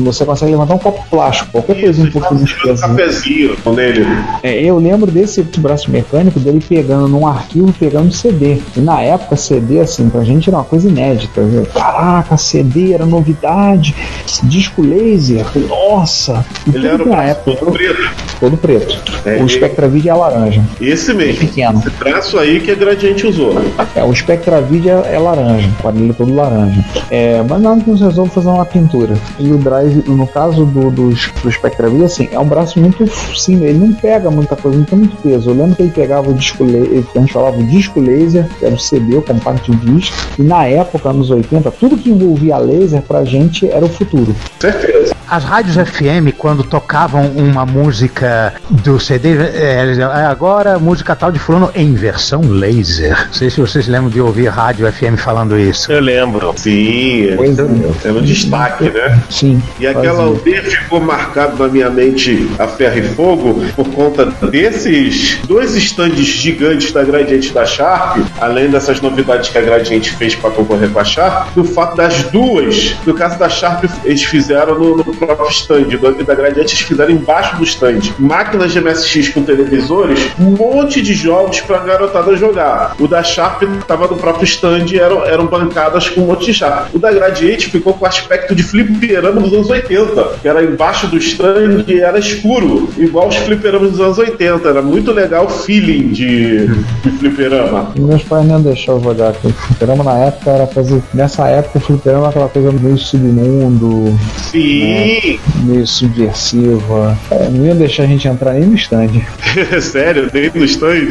você consegue levantar um copo plástico, qualquer coisa um pouquinho pesada. cafezinho nele. É, eu lembro desse braço mecânico dele pegando num arquivo, pegando CD. E na época, CD, assim, pra gente era uma coisa inédita. viu? Caraca, CD era novidade. Disco laser, nossa. Ele tudo era na braço época, todo preto. todo preto. É, o e- Spectravid é laranja. Esse mesmo. Pequeno. Esse traço aí que a Gradiente usou. É, o Spectravid é, é laranja, o aparelho todo laranja. É, mas nada que nos resolve fazer uma pintura. E o drive, no caso do, do, do Spectravid, assim, é um braço muito sim, ele não pega muita coisa, não tem muito peso. Eu lembro que ele pegava o disco laser, a gente falava o disco laser, que era o CD, o compact disc, e na época, anos 80, tudo que envolvia laser pra gente era o futuro. Certeza. As rádios FM, quando tocavam uma música do CD, é, "Ah, agora música tal de fulano em versão laser. Não sei se vocês lembram de ouvir rádio FM falando isso. Eu lembro. Sim, é. é um destaque, né? Sim. E aquela aldeia ficou marcado na minha mente a ferro e fogo por conta desses dois estandes gigantes da Gradiente da Sharp, além dessas novidades que a Gradiente fez para concorrer com a Sharp, do fato das duas, no caso da Sharp, eles fizeram no, no próprio stand, do da Gradiente eles fizeram embaixo do stand. Máquinas de MSX com televisores, um monte de jogos pra garotada jogar. O da Sharp tava no próprio stand e eram, eram bancadas com um monte de Sharp. O da Gradiente ficou com aspecto de fliperama dos anos 80, que era embaixo do stand e era escuro, igual os fliperamas dos anos 80. Era muito legal o feeling de, de fliperama. Meus pais não deixavam jogar, porque o fliperama na época era coisa. Nessa época o fliperama era aquela coisa meio submundo, Sim! meio subversiva. É, não iam deixar a gente entrar nem no stand. Sério, dentro do stand?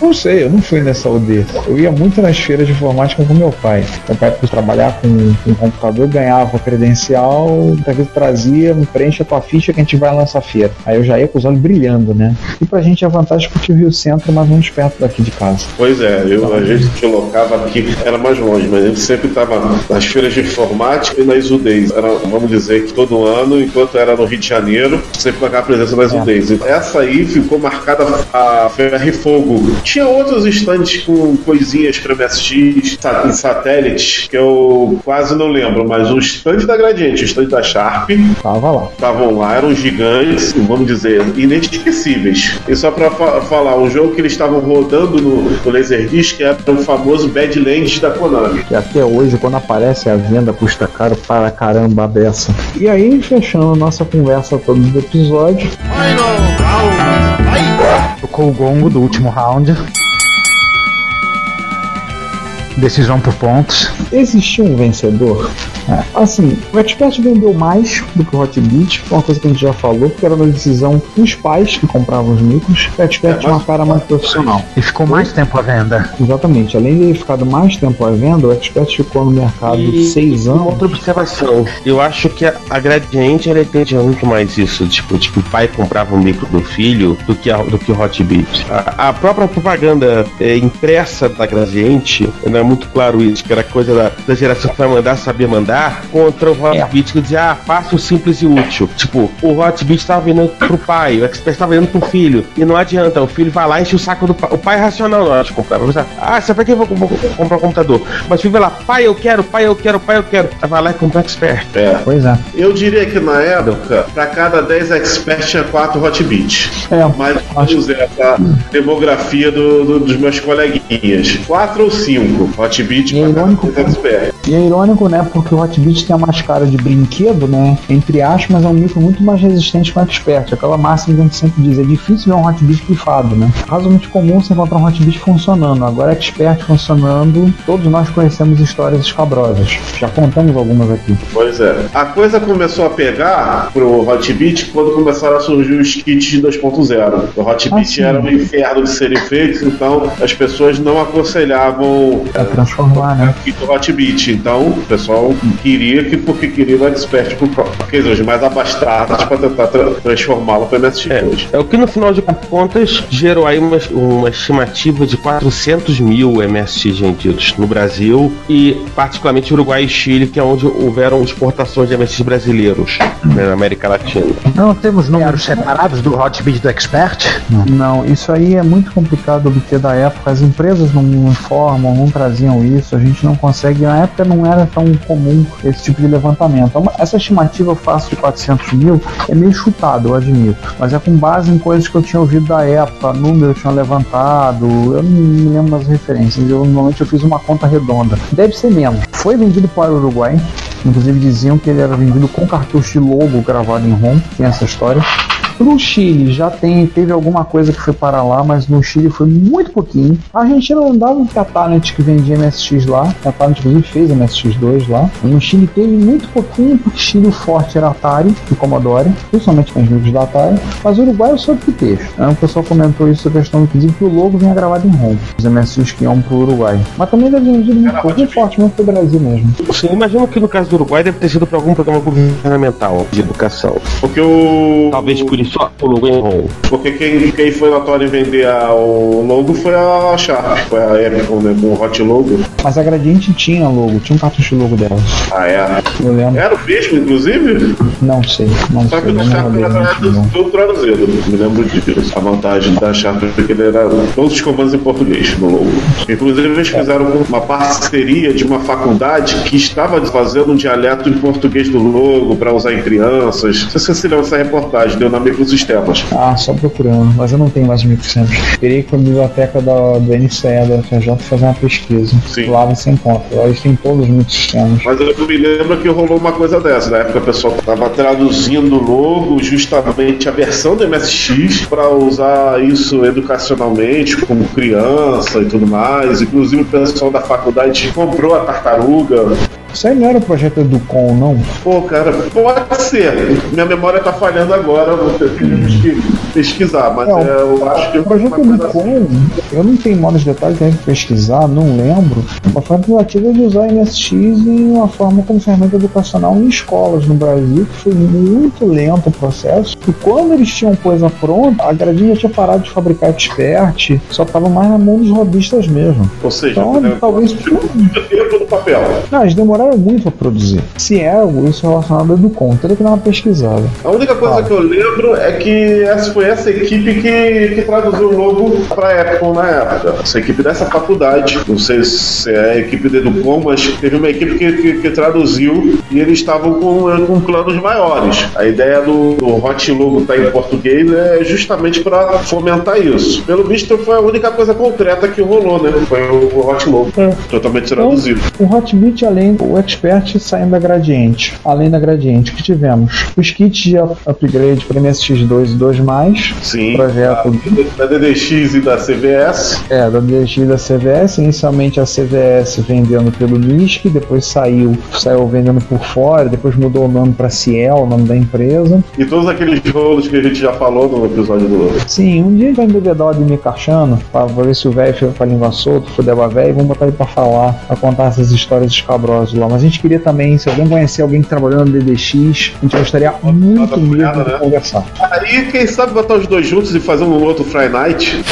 Não sei, eu não fui nessa aldeia. Eu ia muito nas feiras de informática com meu pai. Meu pai, por trabalhar com, com computador, ganhava credencial, vezes trazia, preenche a tua ficha que a gente vai lá nessa feira. Aí eu já ia com os olhos brilhando, né? E pra gente a vantagem é porque o Rio Centro é mais ou menos perto daqui de casa. Pois é, eu, a gente que locava aqui era mais longe, mas a gente sempre estava nas feiras de informática e nas UDEs. Era, vamos dizer que todo ano, enquanto era no Rio de Janeiro, sempre marcava a presença nas UDEs. E Essa aí ficou marcada a Ferro e Fogo. Tinha outros estandes com coisinhas para em satélites, que eu quase não lembro, mas o stand da Gradiente, o stand da Sharp, Tava lá. estavam lá, eram gigantes, vamos dizer, inesquecíveis. E só pra fa- falar, um jogo que eles estavam rodando no, no Laserdisc era o famoso Badlands da Konami. que até hoje, quando aparece a venda, custa caro para caramba a beça. E aí, fechando nossa conversa toda do episódio, O gongo do último round. Decisão por pontos. existiu um vencedor? É, Assim, o Expert vendeu mais do que o Hot Beat, foi uma coisa que a gente já falou, porque era uma decisão dos pais que compravam os micros. O Expert É, uma cara mais profissional. E ficou mais tempo à venda. Exatamente. Além de ele ficado mais tempo à venda, o Expert ficou no mercado E seis anos. outra observação. Eu acho que a, a Gradiente ela entende muito mais isso. Tipo, tipo, o pai comprava um micro do filho do que, a, do que o Hot Beat. A, a própria propaganda é, impressa da Gradiente, não é muito claro isso, que era coisa da, da geração que vai mandar saber mandar. contra o Hotbit que dizia, ah, fácil, simples e útil. Tipo, o Hotbit tava vendendo pro pai, o Expert tava vendendo pro filho. E não adianta, o filho vai lá e enche o saco do pai. O pai é racional na hora de comprar. Vai ah, você pra que eu vou vou comprar um computador? Mas o filho vai lá, pai, eu quero, pai, eu quero, pai, eu quero. Vai lá e compra o Expert. É. Pois é. Eu diria que na época, pra cada 10 expert tinha 4 Hotbit. É, Mais ou menos essa demografia do- do- dos meus coleguinhas. 4 ou 5 Hotbit irônico, cada 10 expert. E é irônico, né? Porque o Hotbit tem a mais cara de brinquedo, né? Entre aspas, mas é um micro muito mais resistente que o Expert. Aquela máxima que a gente sempre diz, é difícil ver um Hotbit pifado, né? Razoavelmente comum você encontrar um Hotbit funcionando. Agora, Expert funcionando, todos nós conhecemos histórias escabrosas. Já contamos algumas aqui. Pois é. A coisa começou a pegar pro Hotbit quando começaram a surgir os kits de 2.0. O Ah, Hotbit sim. era um inferno de serem feitos, então as pessoas não aconselhavam Pra transformar, né? kit do Hotbit. Então o pessoal queria que porque queria o Expert pro Pro. Quer dizer, os mais abastados para tentar tra- transformá-lo para MSX2. É o que no final de contas gerou aí uma, uma estimativa de 400 mil MSX vendidos no Brasil e particularmente Uruguai e Chile, que é onde houveram exportações de MSX brasileiros né, na América Latina. Não temos números separados do Hotbit do Expert? Não, isso aí é muito complicado obter da época. As empresas não informam, não traziam isso. A gente não consegue. Na época não era tão comum esse tipo de levantamento. Então, Essa estimativa eu faço de 400 mil é meio chutado, eu admito. Mas é com base em coisas que eu tinha ouvido da época, número que tinha levantado. Eu não me lembro das referências. Eu normalmente eu fiz uma conta redonda. Deve ser mesmo. Foi vendido para o Uruguai. Inclusive diziam que ele era vendido com cartucho de logo gravado em ROM. Tem essa história. Pro Chile já tem, teve alguma coisa que foi para lá, mas no Chile foi muito pouquinho. A Argentina andava com a Talent que vendia MSX lá. A Talent inclusive fez MSX2 lá. No Chile teve muito pouquinho, porque o Chile o forte era Atari e Commodore, principalmente com os livros da Atari. Mas o Uruguai eu soube que teve. Aí o pessoal comentou isso, a questão inclusive que o logo vinha gravado em ROM. Os MSX que iam pro Uruguai. Mas também deve vendido muito pouco, forte mesmo pro Brasil mesmo. Sim, imagino que no caso do Uruguai deve ter sido para algum programa governamental de educação. Porque o. Talvez por isso o logo em ROM. Porque quem, quem foi na Atari vender a- o logo foi a Sharp, foi a Epicon, né? Com o Hot Logo. Mas a Gradiente tinha logo, tinha um cartucho logo dela. Ah, é. Eu lembro. Era o mesmo, inclusive? Não sei, não Só que sei. o da não Sharp era todo traduzido. Me lembro disso. A vantagem da Sharp é que ele era todos os comandos em português no logo. Inclusive, eles fizeram uma parceria de uma faculdade que estava fazendo um dialeto em português do logo para usar em crianças. Não sei se você se lembra dessa reportagem, deu na Microsistemas. Ah, só procurando, mas eu não tenho mais microcentros. Teria que ir a biblioteca da, do NCE, da FJ, fazer uma pesquisa. Sim. Lá você encontra. Lá eles têm todos os microsistemas. Mas eu me lembro que rolou uma coisa dessa. Na época o pessoal estava traduzindo o logo, justamente a versão do MSX, para usar isso educacionalmente, como criança e tudo mais. Inclusive o pessoal da faculdade comprou a tartaruga. Isso aí não era o projeto Educom, não? Pô, cara, pode ser. Minha memória tá falhando agora, vou ter que pesquisar, mas Não, é, eu acho que O projeto coisa assim. Educom, eu não tenho modos detalhes, tenho que pesquisar, não lembro. Uma forma tentativa de usar MSX em uma forma como ferramenta educacional em escolas no Brasil, que foi muito lento o processo. E quando eles tinham coisa pronta, a Gradinha já tinha parado de fabricar expert, só estava mais na mão dos robistas mesmo. Ou seja, Então, né, talvez- muito tempo no papel. Não, eles demoraram muito a produzir. Se é algo isso relacionado ao Educom, teria que dar uma pesquisada. A única coisa Fala. que eu lembro é que essa foi essa equipe que, que traduziu o logo pra Apple na época. Essa equipe dessa faculdade, não sei se é a equipe do Educom, mas teve uma equipe que, que- que traduziu e eles estavam com, com planos maiores. A ideia do, do Hot Logo estar em português é justamente para fomentar isso. Pelo visto, foi a única coisa concreta que rolou, né? Foi o, o Hot Logo, totalmente traduzido. O Hotbit, além o Expert saindo da Gradiente. Além da Gradiente, o que tivemos? Os kits de up- upgrade para MSX2 e 2, Sim, projeto da DDX e da CVS. é, da DX e da CVS. Inicialmente a CVS vendendo pelo NISC, depois saiu, saiu vendendo por fora, depois mudou o nome para Ciel, o nome da empresa. E todos aqueles rolos que a gente já falou no episódio do. Sim, um dia a gente vai embebedar o Ademir Carchano, pra ver se o velho fica com a língua solta, fuder a velho, e vamos botar ele pra falar, pra contar essas histórias escabrosas lá. Mas a gente queria também, se alguém conhecer alguém que trabalhou no DDX, a gente gostaria muito mesmo olhada, de né? conversar. Aí, quem sabe botar os dois juntos e fazer um outro Friday Night?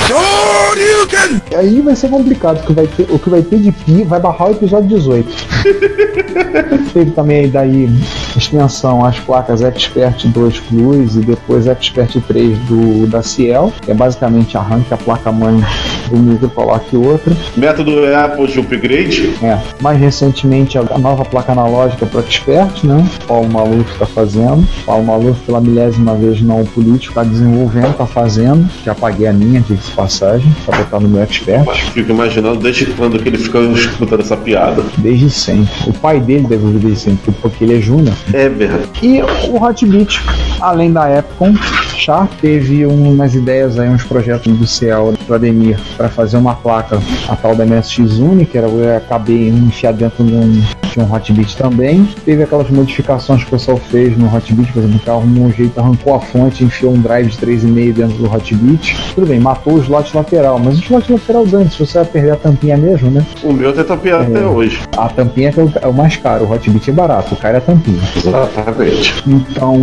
Aí vai ser complicado, porque vai ter, o que vai ter de pi vai barrar o episódio 18. Teve também daí extensão às placas Expert 2 Plus e depois Expert 3 do, da Ciel, que é basicamente arranca a placa-mãe do micro e coloque outra. Método Apple de upgrade? É. Mais recentemente a nova placa analógica para Expert, né? Paulo Maluf está fazendo. Paulo Maluf pela milésima vez não político, está desenvolvendo, está fazendo. Já paguei a minha aqui de passagem para botar no meu Expert. Fico imaginando desde quando que ele ficou escutando essa piada. Desde sempre. O pai dele deve ouvir desde sempre, porque ele é Júnior. É verdade. E o Hotbit, além da Epcom, já teve umas ideias aí, uns projetos do Ciel do Ademir para fazer uma placa, a tal da MSX Uni, que era eu acabei enfiar dentro de um, de um Hotbit também. Teve aquelas modificações que o pessoal fez no Hotbit, por exemplo, que arrumou um jeito, arrancou a fonte, enfiou um drive de 3,5 dentro do Hotbit. Tudo bem, matou o slot lateral, mas o slot lateral dane, se você vai perder a tampinha mesmo, né? O meu tem tampinha até hoje. A tampinha é o, é o mais caro, o Hotbit é barato, o cara é a tampinha. Exatamente. Então,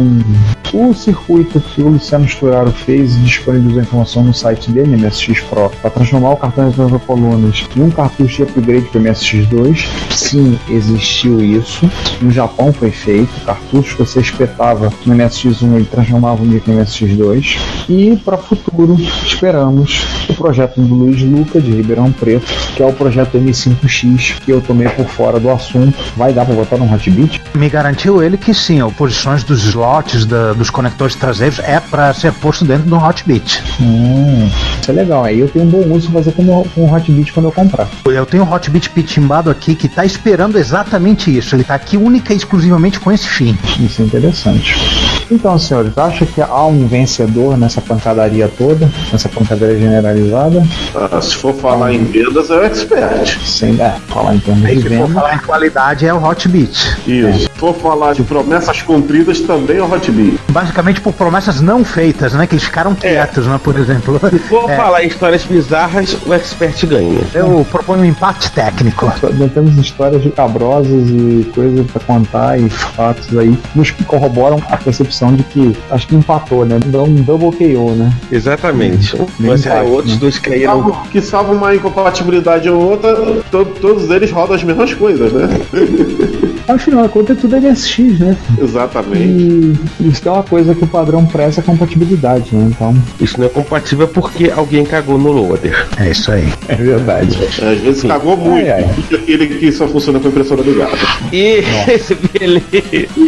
o circuito que o Luciano Sturaro fez e disponibilizou a informação no site dele, MSX Pro, para transformar o cartão de 90 colunas em um cartucho de upgrade para MSX2. Sim, existiu isso. No Japão foi feito. O cartucho que você espetava no MSX1 ele transformava o micro em MSX2. E para futuro, esperamos o projeto do Luiz Luca de Ribeirão Preto, que é o projeto M5X, que eu tomei por fora do assunto. Vai dar para botar no Hotbit? Me garantiu ele que sim, as posições dos slots, da- dos conectores traseiros é para ser posto dentro do Hotbit. Hum, isso é legal. Aí eu tenho um bom uso fazer com o Hotbit quando eu comprar. Eu tenho um Hotbit pitimbado aqui que tá esperando exatamente isso. Ele tá aqui única e exclusivamente com esse fim. Isso é interessante. Então, senhores, acha que há um vencedor nessa pancadaria toda, nessa pancadaria generalizada? Ah, se for falar em vendas, é o expert. Sem é, falar em termos de Se for falar em qualidade, é o Hotbit. Isso. Se for falar de promessas cumpridas, também é o Hotbit. Basicamente por promessas não feitas, né? Que eles ficaram quietos, né? Por exemplo. Vou É, falar em histórias bizarras, o expert ganha. eu proponho um empate técnico. Nós temos histórias de cabrosas e coisas pra contar e fatos aí, nos que corroboram a percepção de que acho que empatou, né? Dá um double KO, né? Exatamente. Bem Mas é, empate, outros né? dois caíram. Salvo- Que salva uma incompatibilidade ou outra, to- todos eles rodam as mesmas coisas, né? Afinal de contas, tudo é MSX, né? Exatamente. E isso é uma coisa que o padrão preza a compatibilidade, né? Então, Isso não é compatível porque alguém cagou no loader. É isso aí. é verdade. Às vezes cagou muito. Ai, ai. Aquele que só funciona com impressora ligada. E esse beleza.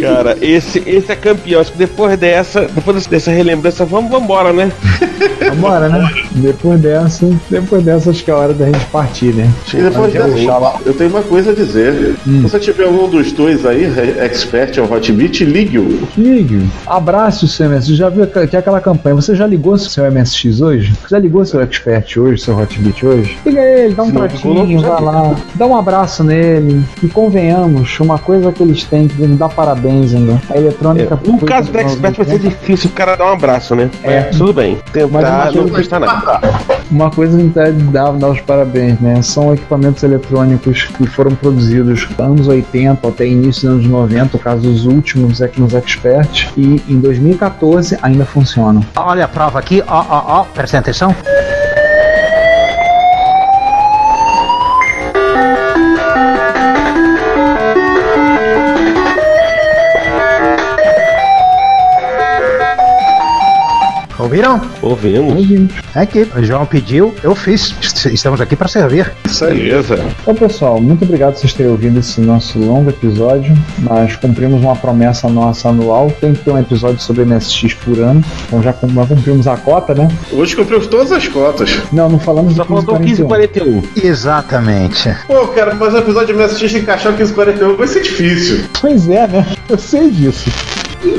Cara, esse, esse é campeão. Acho que depois dessa, depois dessa relembrança, vamos embora, né? Vambora, né? Depois dessa, depois dessa, acho que é a hora da gente partir, né? E depois Já dessa, eu tenho uma coisa a dizer. Se você tiver um dos dois aí, re- expert ou Hotbit, ligue-o. Ligue, abrace o seu MSX. Já viu que é aquela campanha? Você já ligou seu MSX hoje? Você já ligou seu Expert hoje, seu Hotbit hoje? Liga ele, dá um Se ligou, tratinho, vai lá, dá um abraço nele. E convenhamos, uma coisa que eles têm que dar parabéns ainda. A eletrônica. No caso do expert vai ser difícil o cara dar um abraço, né? É. Tudo bem. Mas Tentar não custa nada. Uma coisa que a gente deve dar, dar os parabéns, né? São equipamentos eletrônicos que foram produzidos anos 80 até início dos anos 90, no caso dos últimos é que nos Expert, e em 2014 ainda funcionam. Olha a prova aqui, ó, ó, ó, presta atenção. Ouviram? Ouvimos. Ouvimos. É aqui. O João pediu, eu fiz. Estamos aqui para servir. Isso aí. Beleza. Então, pessoal, muito obrigado por vocês terem ouvido esse nosso longo episódio. Nós cumprimos uma promessa nossa anual. Tem que ter um episódio sobre MSX por ano. Então já cumprimos a cota, né? Hoje cumprimos todas as cotas. Não, não falamos Só do faltou 1541. 1541. Exatamente. Pô, cara, mas o episódio de MSX encaixar o 1541 vai ser difícil. Pois é, né? Eu sei disso.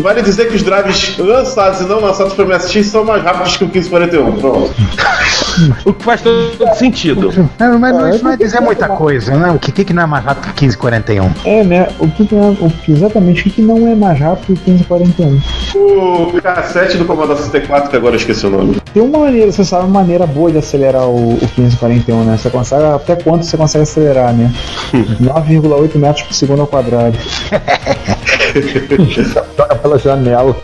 Vale dizer que os drives lançados e não lançados para MSX são mais rápidos que o 1541. Pronto. O que faz todo sentido. Não, mas não, isso não é dizer muita coisa, né? O que, que, não é mais rápido que 1541? É, né? O que, que é, o, exatamente o que, que não é mais rápido que o 1541? O cassete do Commodore 64, que agora eu esqueci o nome. Tem uma maneira, você sabe uma maneira boa de acelerar o, o 1541, né? Você consegue até quanto você consegue acelerar, né? 9,8 metros por segundo ao quadrado. Joga pela janela.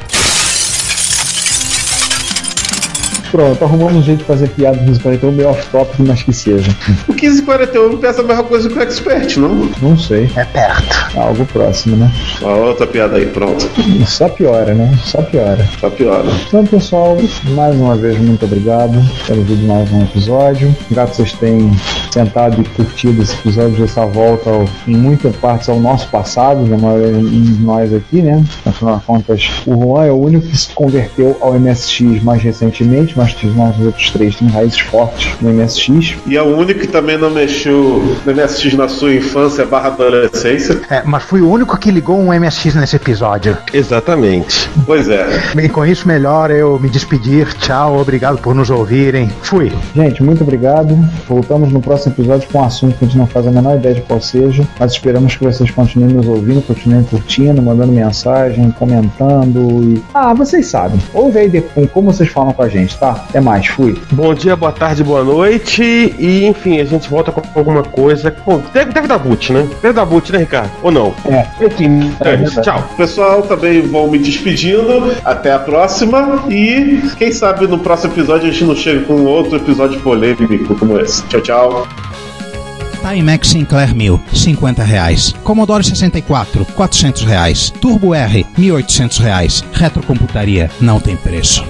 Pronto, arrumamos um jeito de fazer piada do 1541 meio off-topic, mas que seja. O 1541 pensa a mesma coisa que o Expert, não? Não sei. É perto. Algo próximo, né? Ó, outra piada aí, pronto. Só piora, né? Só piora. Só piora. Então, pessoal, mais uma vez, muito obrigado pelo vídeo mais um episódio. Grato que vocês tenham sentado e curtido esse episódio, essa volta ao- em muitas partes ao nosso passado, da maioria de nós aqui, né? Afinal de contas, o Juan é o único que se converteu ao MSX mais recentemente, mas nós outros três têm raízes fortes no MSX. E é o único que também não mexeu no MSX na sua infância barra adolescência. É, mas fui o único que ligou um MSX nesse episódio. Exatamente. Pois é. Bem, com isso, melhor eu me despedir. Tchau, obrigado por nos ouvirem. Fui. Gente, muito obrigado. Voltamos no próximo episódio com um assunto que a gente não faz a menor ideia de qual seja, mas esperamos que vocês continuem nos ouvindo, continuem curtindo, mandando mensagem, comentando e. Ah, vocês sabem. Ouve aí depois como vocês falam com a gente, tá? Até mais, fui. Bom dia, boa tarde, boa noite. E enfim, a gente volta com alguma coisa. Bom, deve, deve dar boot, né? Deve dar boot, né, Ricardo? Ou não? É. Enfim, é isso. Tchau. Pessoal, também vou me despedindo. Até a próxima. E quem sabe no próximo episódio a gente não chega com outro episódio polêmico como esse. Tchau, tchau. Timex Sinclair 1000, 50 reais. Commodore 64, 400 reais. Turbo R, 1.800 reais. Retrocomputaria, não tem preço.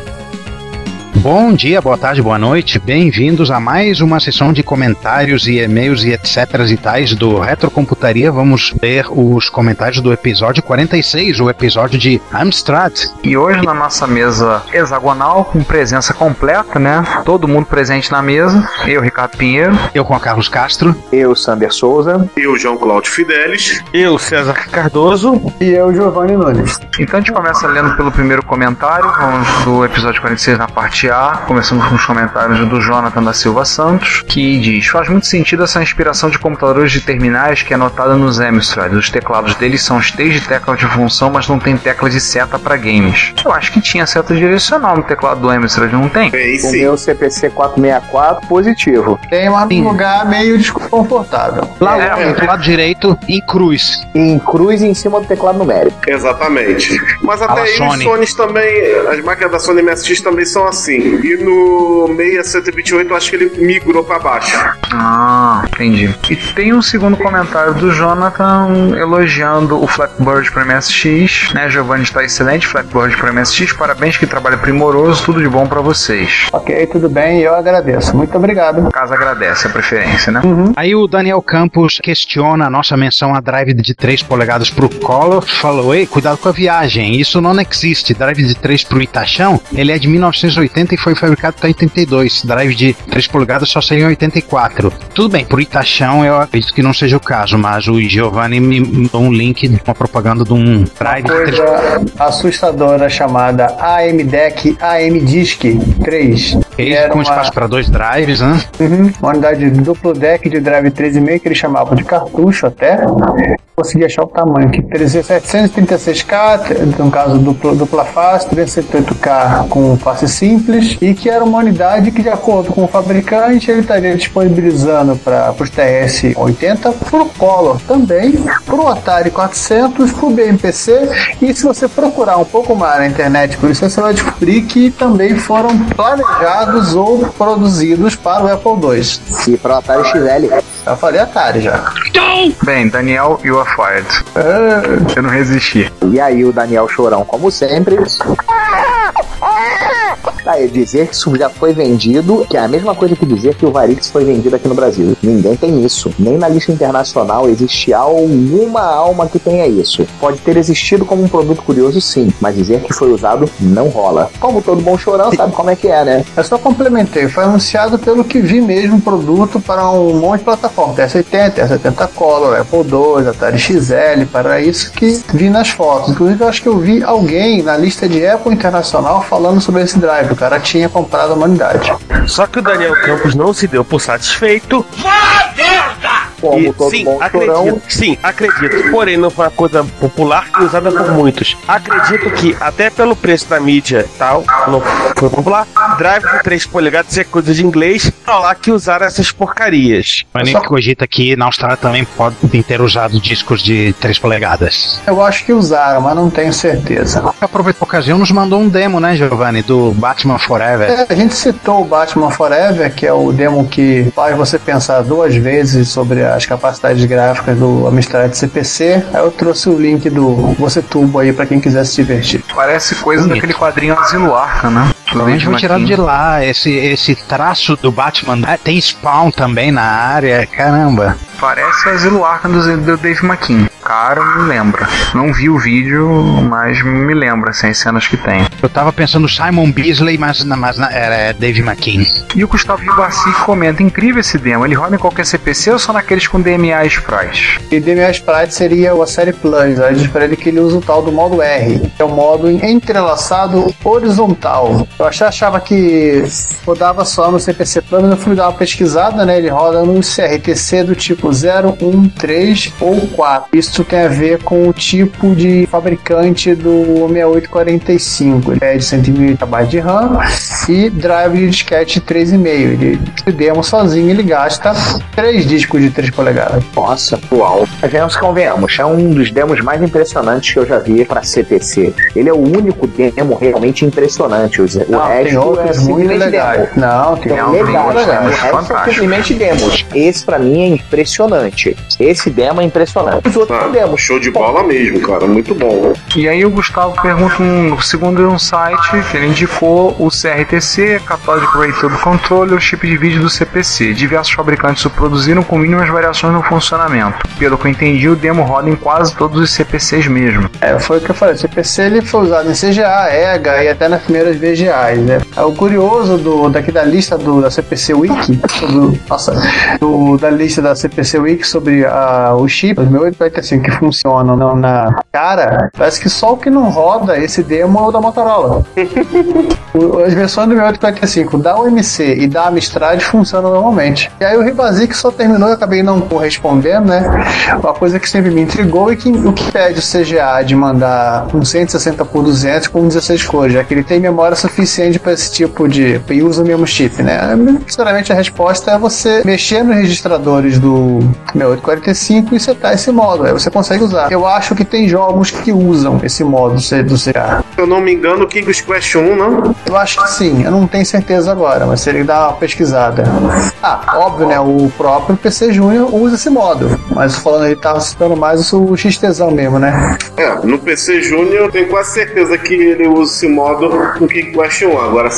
Bom dia, boa tarde, boa noite. Bem-vindos a mais uma sessão de comentários e e-mails e etc e tais do Retrocomputaria. Vamos ler os comentários do episódio 46, o episódio de Amstrad. E hoje na nossa mesa hexagonal, com presença completa, né? Todo mundo presente na mesa. Eu, Ricardo Pinheiro. Eu, Juan Carlos Castro. Eu, Sander Souza. Eu, João Cláudio Fidelis. Eu, César Cardoso. E eu, Giovanni Nunes. Então a gente começa lendo pelo primeiro comentário, vamos do episódio 46 na parte A. Começamos com os comentários do Jonathan da Silva Santos, que diz: Faz muito sentido essa inspiração de computadores de terminais que é notada nos Amstrad. Os teclados deles são cheios de teclas de função, mas não tem tecla de seta para games. Eu acho que tinha seta direcional no teclado do Amstrad, não tem? O meu CPC 464 positivo. Tem lá num lugar meio desconfortável. Lá é, do lado direito, em cruz. Em cruz em cima do teclado numérico. Exatamente. Mas até aí Sony. os Sonys também, as máquinas da Sony MSX também são assim. E no 6128 eu acho que ele migrou pra baixo. Ah, entendi. E tem um segundo comentário do Jonathan elogiando o Flatbird para MSX, né? Giovanni está excelente, Flatbird para MSX, parabéns que trabalho primoroso, tudo de bom para vocês. Ok, tudo bem, eu agradeço. Muito obrigado. Caso agradece a preferência, né? Aí o Daniel Campos questiona a nossa menção a drive de 3 polegadas pro Collor. Falou, ei, cuidado com a viagem, isso não existe. Drive de 3 pro Itachão, ele é de 1980 e foi fabricado até 82. Drive de 3 polegadas só saiu em 84. Tudo bem, pro Itachão eu acredito que não seja o caso, mas o Giovanni me mandou um link, uma propaganda de um drive de 3 Coisa assustadora chamada AM Disk 3. Ele com espaço para dois drives, né? Uhum, uma unidade de duplo deck de drive 3,5 que eles chamavam de cartucho até. Consegui achar o tamanho aqui: 736K, no caso duplo, dupla face, 378K com face simples, e que era uma unidade que, de acordo com o fabricante, ele estaria disponibilizando para os TS-80, para o Color também, para o Atari 400, para o BMPC, e se você procurar um pouco mais na internet por isso, você vai descobrir que também foram planejados ou produzidos para o Apple II. E para o Atari XL. Eu falei Atari já. Bem, Daniel, you are fired. Eu não resisti. E aí o Daniel Chorão, como sempre. É dizer que isso já foi vendido, que é a mesma coisa que dizer que o Varix foi vendido aqui no Brasil. Ninguém tem isso. Nem na lista internacional existe alguma alma que tenha isso. Pode ter existido como um produto curioso, sim, mas dizer que foi usado não rola. Como todo bom chorão sabe como é que é, né? Eu só complementei, foi anunciado pelo que vi mesmo produto para um monte de plataformas, S80, S70 Color, Apple II, Atari XL, para isso que vi nas fotos. Inclusive, eu acho que eu vi alguém na lista de Apple Internacional falando sobre esse drive. O cara tinha comprado a humanidade. Só que o Daniel Campos não se deu por satisfeito. Como E, todo sim, bom acredito, chorão. sim, acredito. Porém, não foi uma coisa popular e usada por muitos. Acredito que, até pelo preço da mídia e tal, não foi popular. Drive de 3 polegadas é coisa de inglês. Pra lá que usaram essas porcarias. Mas nem cogita que na Austrália também podem ter usado discos de 3 polegadas. Eu acho que usaram, mas não tenho certeza. Aproveitou a ocasião, nos mandou um demo, né, Giovanni, do Batman Forever. É, a gente citou o Batman Forever, que é o demo que faz você pensar duas vezes sobre as capacidades gráficas do Amstrad CPC. Aí eu trouxe o link do Você Turbo aí pra quem quiser se divertir. Parece coisa daquele quadrinho Asilo Arca, né? Provavelmente foi tirado de lá. Esse, esse traço do Batman ah, tem spawn também na área. Caramba. Parece Asilo Arca do, do Dave McKean. Cara, me lembra. Não vi o vídeo, mas me lembra, assim, as cenas que tem. Eu tava pensando no Simon Beasley, mas, mas era Dave McKean. E o Gustavo Ribarci comenta, incrível esse demo, ele roda em qualquer CPC ou só naqueles com DMA Sprites? E DMA Sprite seria o série Plus. Aí diz pra ele que ele usa o tal do modo R, que é o modo entrelaçado horizontal. Eu achava, achava que rodava só no CPC mas eu fui dar uma pesquisada, né? Ele roda no CRTC do tipo 0, 1, 3 ou 4. Isso tem a ver com o tipo de fabricante do 6845. Ele é de 120 KB de RAM e drive de disquete 3,5. Ele se demo sozinho, ele gasta 3 discos de 3 polegadas. Nossa, uau. Mas venhamos que convenhamos, é um dos demos mais impressionantes que eu já vi pra CPC. Ele é o único demo realmente impressionante. O, Não, resto tem outros é muito simplesmente legais. demo. Não, tem Então, legal, legais. Resto é Fantástico. simplesmente demos. Esse pra mim é impressionante. Esse demo é impressionante. Os outros podemos. Show de bola mesmo, cara. Muito bom. E aí o Gustavo pergunta, um, segundo um site, que ele indicou o CRTC, Cathodic Ray do controle o chip de vídeo do CPC. Diversos fabricantes o produziram com mínimas variações no funcionamento. Pelo que eu entendi, o demo roda em quase todos os CPCs mesmo. É, foi o que eu falei. O CPC ele foi usado em CGA, EGA e até nas primeiras VGAs, né? É, o curioso do, daqui da lista do, da CPC Wiki, nossa, do, da lista da CPC Wiki sobre a, o chip, o meu 845 assim, que funcionam não, na cara, parece que só o que não roda esse demo é o da Motorola. as versões do 845 da UMC e da Amstrad funcionam normalmente. E aí o Ribasi só terminou, e acabei não correspondendo, né? Uma coisa que sempre me intrigou e que o que pede o CGA de mandar um 160 por 200 com 16 cores, já que ele tem memória suficiente para esse tipo de. e usa o mesmo chip, né? Sinceramente, a resposta é você mexer nos registradores do 6845 e setar esse modo. Aí você consegue usar. Eu acho que tem jogos que usam esse modo do CGA. Se eu não me engano, o King's Quest 1, não? Eu acho que sim, eu não tenho certeza agora, mas seria dar uma pesquisada. Ah, óbvio, né? O próprio PC Júnior usa esse modo. Mas falando ele tava citando mais o XTzão mesmo, né? É, no PC Júnior eu tenho quase certeza que ele usa esse modo no King Quest 1. Agora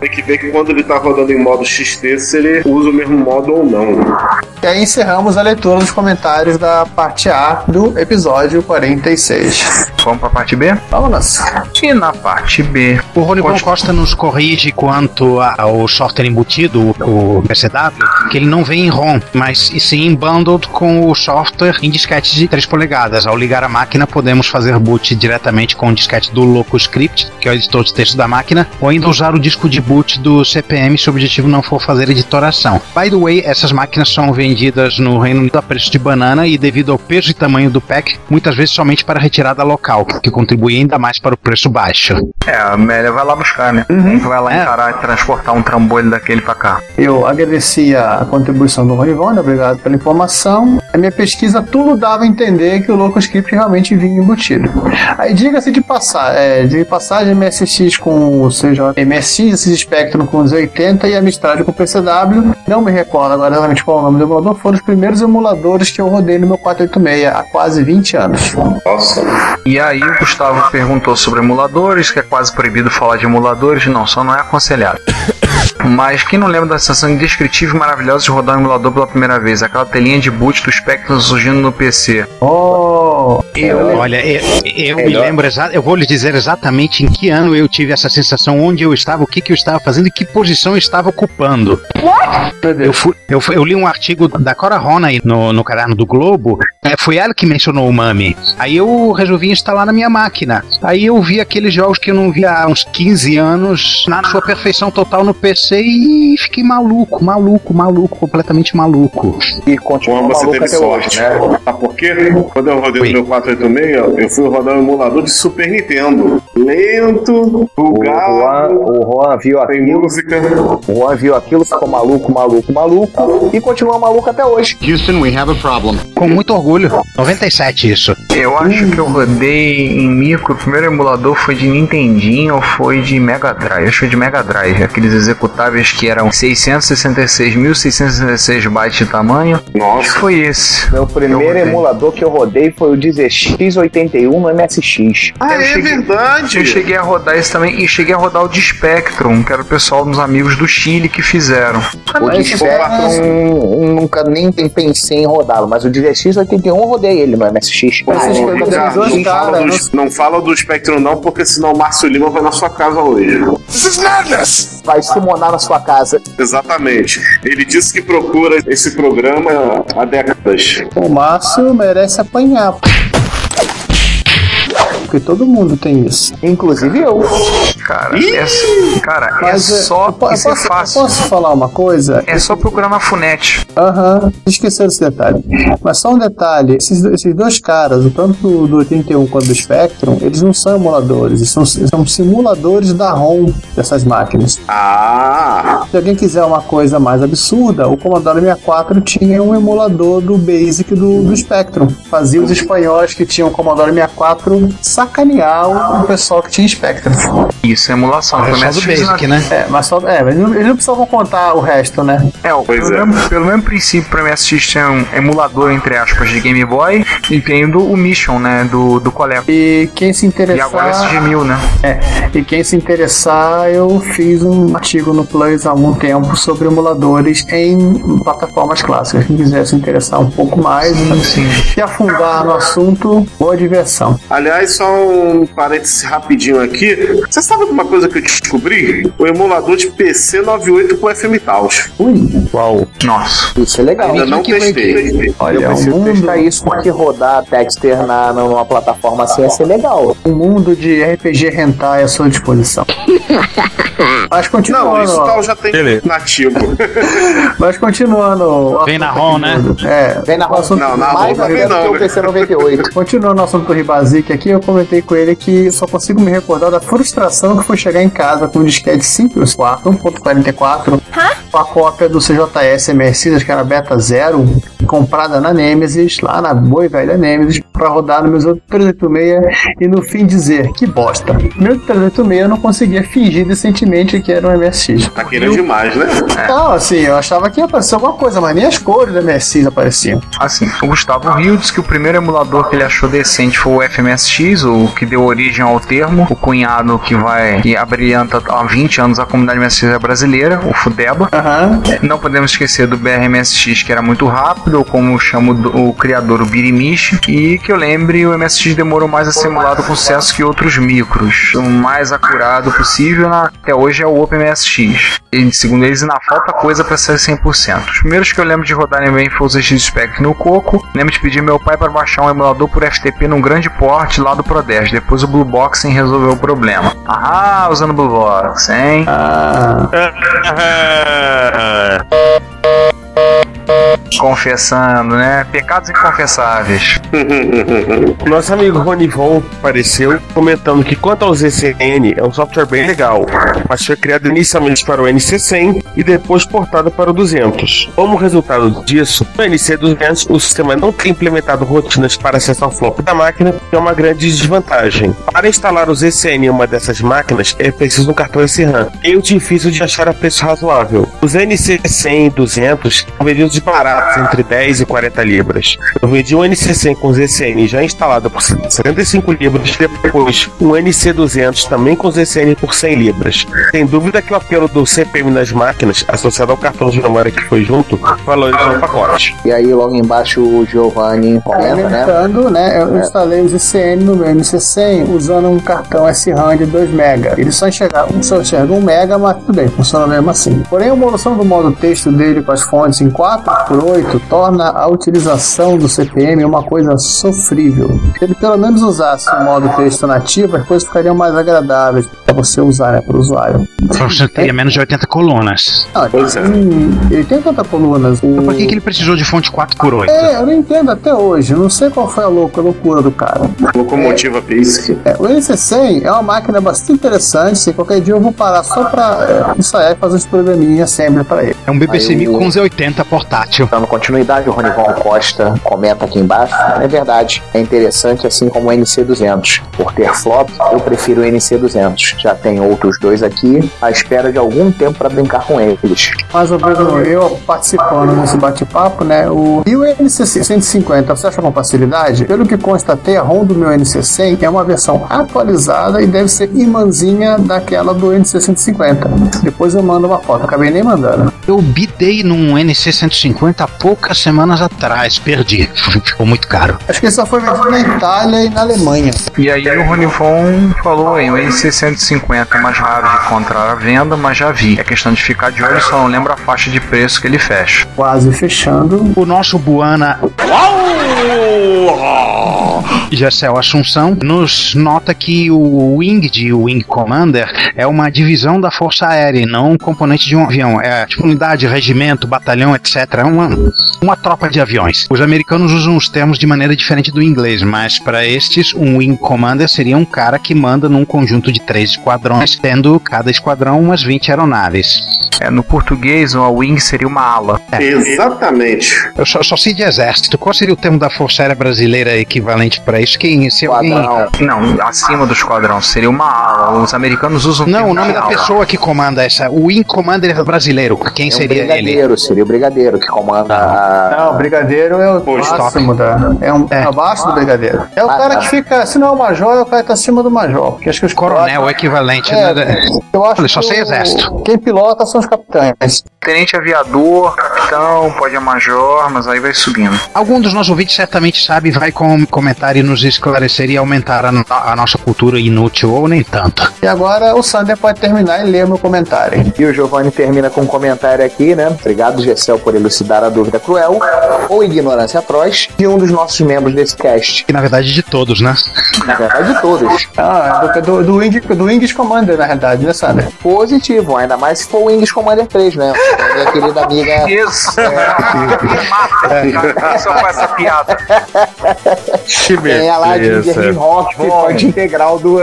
tem que ver que quando ele tá rodando em modo XT, se ele usa o mesmo modo ou não. E aí encerramos a leitura dos comentários da parte A do episódio 46. Vamos pra parte B? Vamos! E na parte B, O Ronivon Costa nos corrige quanto ao software embutido, o, PCW, que ele não vem em ROM, mas e sim bundled com o software em disquete de 3 polegadas. Ao ligar a máquina, podemos fazer boot diretamente com o disquete do LocoScript, que é o editor de texto da máquina, ou ainda usar o disco de boot do CPM se o objetivo não for fazer editoração. By the way, essas máquinas são vendidas no Reino Unido a preço de banana e devido ao peso e tamanho do pack, muitas vezes somente para retirada local, que contribui ainda mais para o preço baixo. é, a Amélia vai lá buscar, né? Que vai lá encarar e transportar um trambolho daquele pra cá? Eu agradeci a contribuição do Ronivon, né? obrigado pela informação. A minha pesquisa tudo dava a entender que o LocoScript realmente vinha embutido. Aí diga-se de passar, é, de passagem MSX com o CJ, MSX, esse Spectrum com os 80 e a Amstrad com o PCW. Não me recordo agora exatamente qual é o nome do emulador, foram os primeiros emuladores que eu rodei no meu 486 há quase 20 anos. Nossa. E aí o Gustavo perguntou sobre emuladores, que é quase proibido falar de emuladores. Não, só não é aconselhado. Mas quem não lembra da sensação indescritível e maravilhosa de rodar um emulador pela primeira vez? Aquela telinha de boot do Spectrum surgindo no PC. Oh! Eu, olha, eu, eu me lembro exatamente, eu vou lhe dizer exatamente em que ano eu tive essa sensação, onde eu estava, o que, que eu estava fazendo e que posição eu estava ocupando. Eu, fui, eu, fui- eu li um artigo da Cora Ronay no, no caderno do Globo, é, foi ela que mencionou o Mami. Aí eu resolvi instalar na minha máquina. Aí eu vi aqueles jogos que eu não via há uns 15 anos na sua perfeição total no PC e fiquei maluco, maluco, maluco, completamente maluco. E continua Como você maluco teve até sorte. hoje, né? Sabe por quê? Quando eu rodei no meu 486, eu fui rodar um emulador de Super Nintendo. Lento, O Juan, bugado, o Juan viu tem aquilo, música. o Juan viu aquilo, ficou maluco, maluco, maluco e continua maluco até hoje. Houston, we have a problem. Com muito orgulho. 97 isso. Eu acho que eu rodei em micro. O primeiro emulador foi de Nintendinho ou foi de Mega Drive? Acho que foi de Mega Drive. Aqueles executáveis que eram 666, 1666 bytes de tamanho. Acho que Nossa, foi esse. Meu primeiro emulador que eu rodei foi o 16X81 no MSX. ah, Eu é cheguei- verdade. Eu cheguei a rodar esse também e cheguei a rodar o de Spectrum, que era o pessoal dos amigos do Chile que fizeram. O de Spectrum nunca nem pensei em rodá-lo, mas o 1681 eu rodei ele no MSX. Mas Ah, é, Ricardo, dois não, fala do, não fala do Spectrum não, porque senão o Márcio Lima vai na sua casa hoje. This is madness! Vai summonar na sua casa. Exatamente. Ele disse que procura esse programa há décadas. O Márcio merece apanhar. Porque todo mundo tem isso. Inclusive eu. Cara, é, cara, é Mas, só. eu eu é posso, fácil. eu posso falar uma coisa? É só procurar na Funet. Aham, esqueci desse detalhe. Mas só um detalhe: esses, esses dois caras, o tanto do, do 81 quanto do Spectrum, eles não são emuladores, eles são, são simuladores da ROM dessas máquinas. Ah! Se alguém quiser uma coisa mais absurda, o Commodore 64 tinha um emulador do Basic do, do Spectrum. Fazia os espanhóis que tinham Commodore 64 sacanear o, o pessoal que tinha Spectrum. Isso, é emulação. É só do na- Basic, né? É, mas só. É, mas eles não- eles não precisavam contar o resto, né? É, o- Pois pelo, é. Mesmo, pelo mesmo princípio, pra MSX tinha um emulador, entre aspas, de Game Boy e tem do, o Mission, né, do, do Coleco. E quem se E interessar. agora esse de mil, né? É, e quem se interessar, eu fiz um artigo no Plus há algum tempo sobre emuladores em plataformas clássicas. Quem quiser se interessar um pouco mais e, e afundar no assunto, boa diversão. Aliás, só um parêntese rapidinho aqui. Você sabe uma coisa que eu descobri? O emulador de PC 98 com FM Taos. Ui, Uau. Nossa. Isso é legal. Ainda não que testei. olha, Eu preciso mundo, testar isso porque rodar Dexter na, numa plataforma assim ia ser legal. um mundo de RPG hentai à sua disposição. Mas continuando, Não, isso tal já tem Beleza. nativo. mas continuando. Vem na ROM, né? É, Vem na o assunto- Não, na mais ROM do que não, o PC 98. Continuando o assunto do Ribazic aqui, eu comentei com ele que só consigo me recordar da frustração que foi chegar em casa com um disquete simples 4, 1.44, com a cópia do CJS acho que era Beta Zero, comprada na Nemesis, lá na boa e velha Nemesis, pra rodar no meus outros 386 e no fim dizer, que bosta. Meu 386 eu não conseguia fingir decentemente que era um MSX. Tá querendo demais, né? Não, assim, eu achava que ia aparecer alguma coisa, mas nem as cores do MSX apareciam. Assim, o Gustavo Rio disse que o primeiro emulador que ele achou decente foi o FMSX, o que deu origem ao termo, o cunhado que vai que abrilhanta há 20 anos a comunidade MSX brasileira, o Fudeba. Aham. Não podemos esquecer do BRMSX, que era muito rápido, ou como chama o, o criador, o Birimichi, e que eu lembre, o MSX demorou mais a ser emulado com sucesso que outros micros. O mais acurado possível na- até hoje é o OpenMSX. E, segundo eles, ainda falta coisa para ser 100%. Os primeiros que eu lembro de rodarem bem foi o ZX Spectrum no Coco. Lembro de pedir meu pai para baixar um emulador por FTP num grande porte lá do Pro 10. Depois o Blue Boxing resolveu o problema. Ah, usando o Blue Box, hein? Ah. Confessando, né? Pecados inconfessáveis. Nosso amigo Ronivon apareceu comentando que quanto ao ZCN, é um software bem legal, mas foi criado inicialmente para o NC100 e depois portado para o 200. Como resultado disso, no NC200 o sistema não tem implementado rotinas para acessar o flop da máquina, que é uma grande desvantagem. Para instalar o ZCN em uma dessas máquinas, é preciso um cartão SRAM, e difícil de achar a preço razoável. Os NC100 e 200 são vendidos baratos, entre 10 e 40 libras. Eu vendi um NC100 com ZCN já instalado por 75 libras, depois um NC200 também com ZCN por 100 libras. Sem dúvida que o apelo do CPM nas máquinas, associado ao cartão de memória que foi junto, valorizou o pacote. E aí logo embaixo o Giovanni comenta, né? Lembrando, né? Eu instalei o ZCN no meu NC100 usando um cartão SRAM de 2 MB. Ele só enxerga, só enxerga 1 MB, mas tudo bem, funciona mesmo assim. Porém, a evolução do modo texto dele com as fontes em 4x8 torna a utilização do CPM uma coisa sofrível. Se ele pelo menos usasse o modo texto nativo, as coisas ficariam mais agradáveis para você usar, né, para o usuário. Você teria menos de 80 colunas. Não, ele, ele tem tanta colunas. O... Então por que, que ele precisou de fonte 4x8? É, eu não entendo até hoje. Eu não sei qual foi a louca, a loucura do cara. Locomotiva Basic. É, o NC100 é uma máquina bastante interessante. Se qualquer dia eu vou parar só para é, ensaiar e fazer uns programinhas sempre para ele. É um 1000 o- com Z80 portátil. Ótimo. Dando continuidade, o Ronival Costa comenta aqui embaixo. É verdade, é interessante assim como o NC200. Por ter flop, eu prefiro o NC200. Já tem outros dois aqui à espera de algum tempo para brincar com eles. Mas, ô eu participando desse bate-papo, né? O... E o NC150, você acha com facilidade? Pelo que constatei, a ROM do meu NC100 é uma versão atualizada e deve ser irmãzinha daquela do NC150. Depois eu mando uma foto, acabei nem mandando. Eu bidei num NC150 50 poucas semanas atrás. Perdi. Ficou muito caro. Acho que ele só foi vendido na Itália e na Alemanha. E aí o Ronivon falou aí, o N650 é mais raro de encontrar à venda, mas já vi. É questão de ficar de olho, só não lembro a faixa de preço que ele fecha. Quase fechando. O nosso Buana... Uau! Gessel Assunção nos nota que o Wing de Wing Commander é uma divisão da Força Aérea e não um componente de um avião. É tipo unidade, regimento, batalhão, etc. É uma, uma tropa de aviões. Os americanos usam os termos de maneira diferente do inglês, mas para estes, um Wing Commander seria um cara que manda num conjunto de três esquadrões, tendo cada esquadrão umas 20 aeronaves. É, no português, uma wing seria uma ala. Exatamente. Eu só, só sei de exército. Qual seria o termo da Força Aérea Brasileira equivalente para isso? Quem? Se alguém... Não, acima do esquadrão, seria uma ala. Os americanos usam Não, o nome da ala. pessoa que comanda essa. O Wing Commander brasileiro. Quem É um seria ele? brigadeiro, seria o brigadeiro que comanda a. Não, o brigadeiro é o máximo da. É, um, é. abaixo do brigadeiro. É o Ah, cara tá. que fica. Se não é o major, é o cara que tá acima do major. Porque acho que os Coronel, o equivalente. É, né? Eu acho Olha, só que sei o- exército. Quem pilota são os capitães. Tenente aviador, capitão, pode a major, mas aí vai subindo. Algum dos nossos ouvintes certamente sabe, vai com comentar e nos esclarecer e aumentar a, no- a nossa cultura inútil ou nem tanto. E agora o Sander pode terminar e ler o meu comentário. E o Giovanni termina com um comentário aqui, né? Obrigado, Gessel, por elucidar a dúvida cruel ou ignorância atroz de um dos nossos membros desse cast. Que na verdade de todos, né? Na verdade, de todos. Ah, do, do, do, Wing, do Wings Commander, na realidade, né, Sander? Positivo, ainda mais se for o Wings Commander 3, né? Minha querida amiga. Isso! Mata! Só com essa piada. Que Tem a lá de. Guilherme Rock, que parte integral do,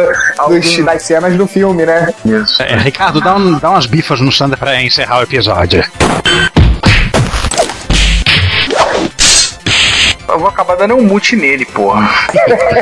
dos- das cenas do filme, né? Isso. É, Ricardo, dá, um- dá umas bifas no Sander pra encerrar o episódio. Eu vou acabar dando um mute nele, porra.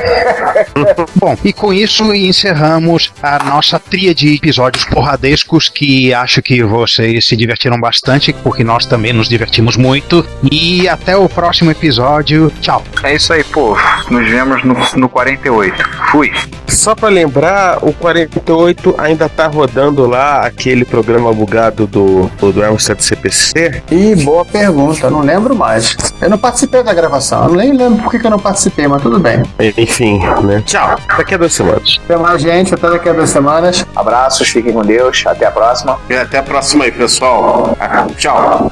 Bom, e com isso encerramos a nossa tria de episódios porradescos que acho que vocês se divertiram bastante, porque nós também nos divertimos muito. E até o próximo episódio. Tchau. É isso aí, pô. Nos vemos no, no 48. Fui. Só pra lembrar, o 48 ainda tá rodando lá aquele programa bugado do, do, do Elmstead CPC. Ih, boa pergunta, não lembro mais. Eu não participei da gravação, eu nem lembro por que que eu não participei, mas tudo bem. Enfim, né? Tchau. Daqui a duas semanas. Até mais, gente, até daqui a duas semanas. Abraços, fiquem com Deus, até a próxima. E até a próxima aí, pessoal. Tchau.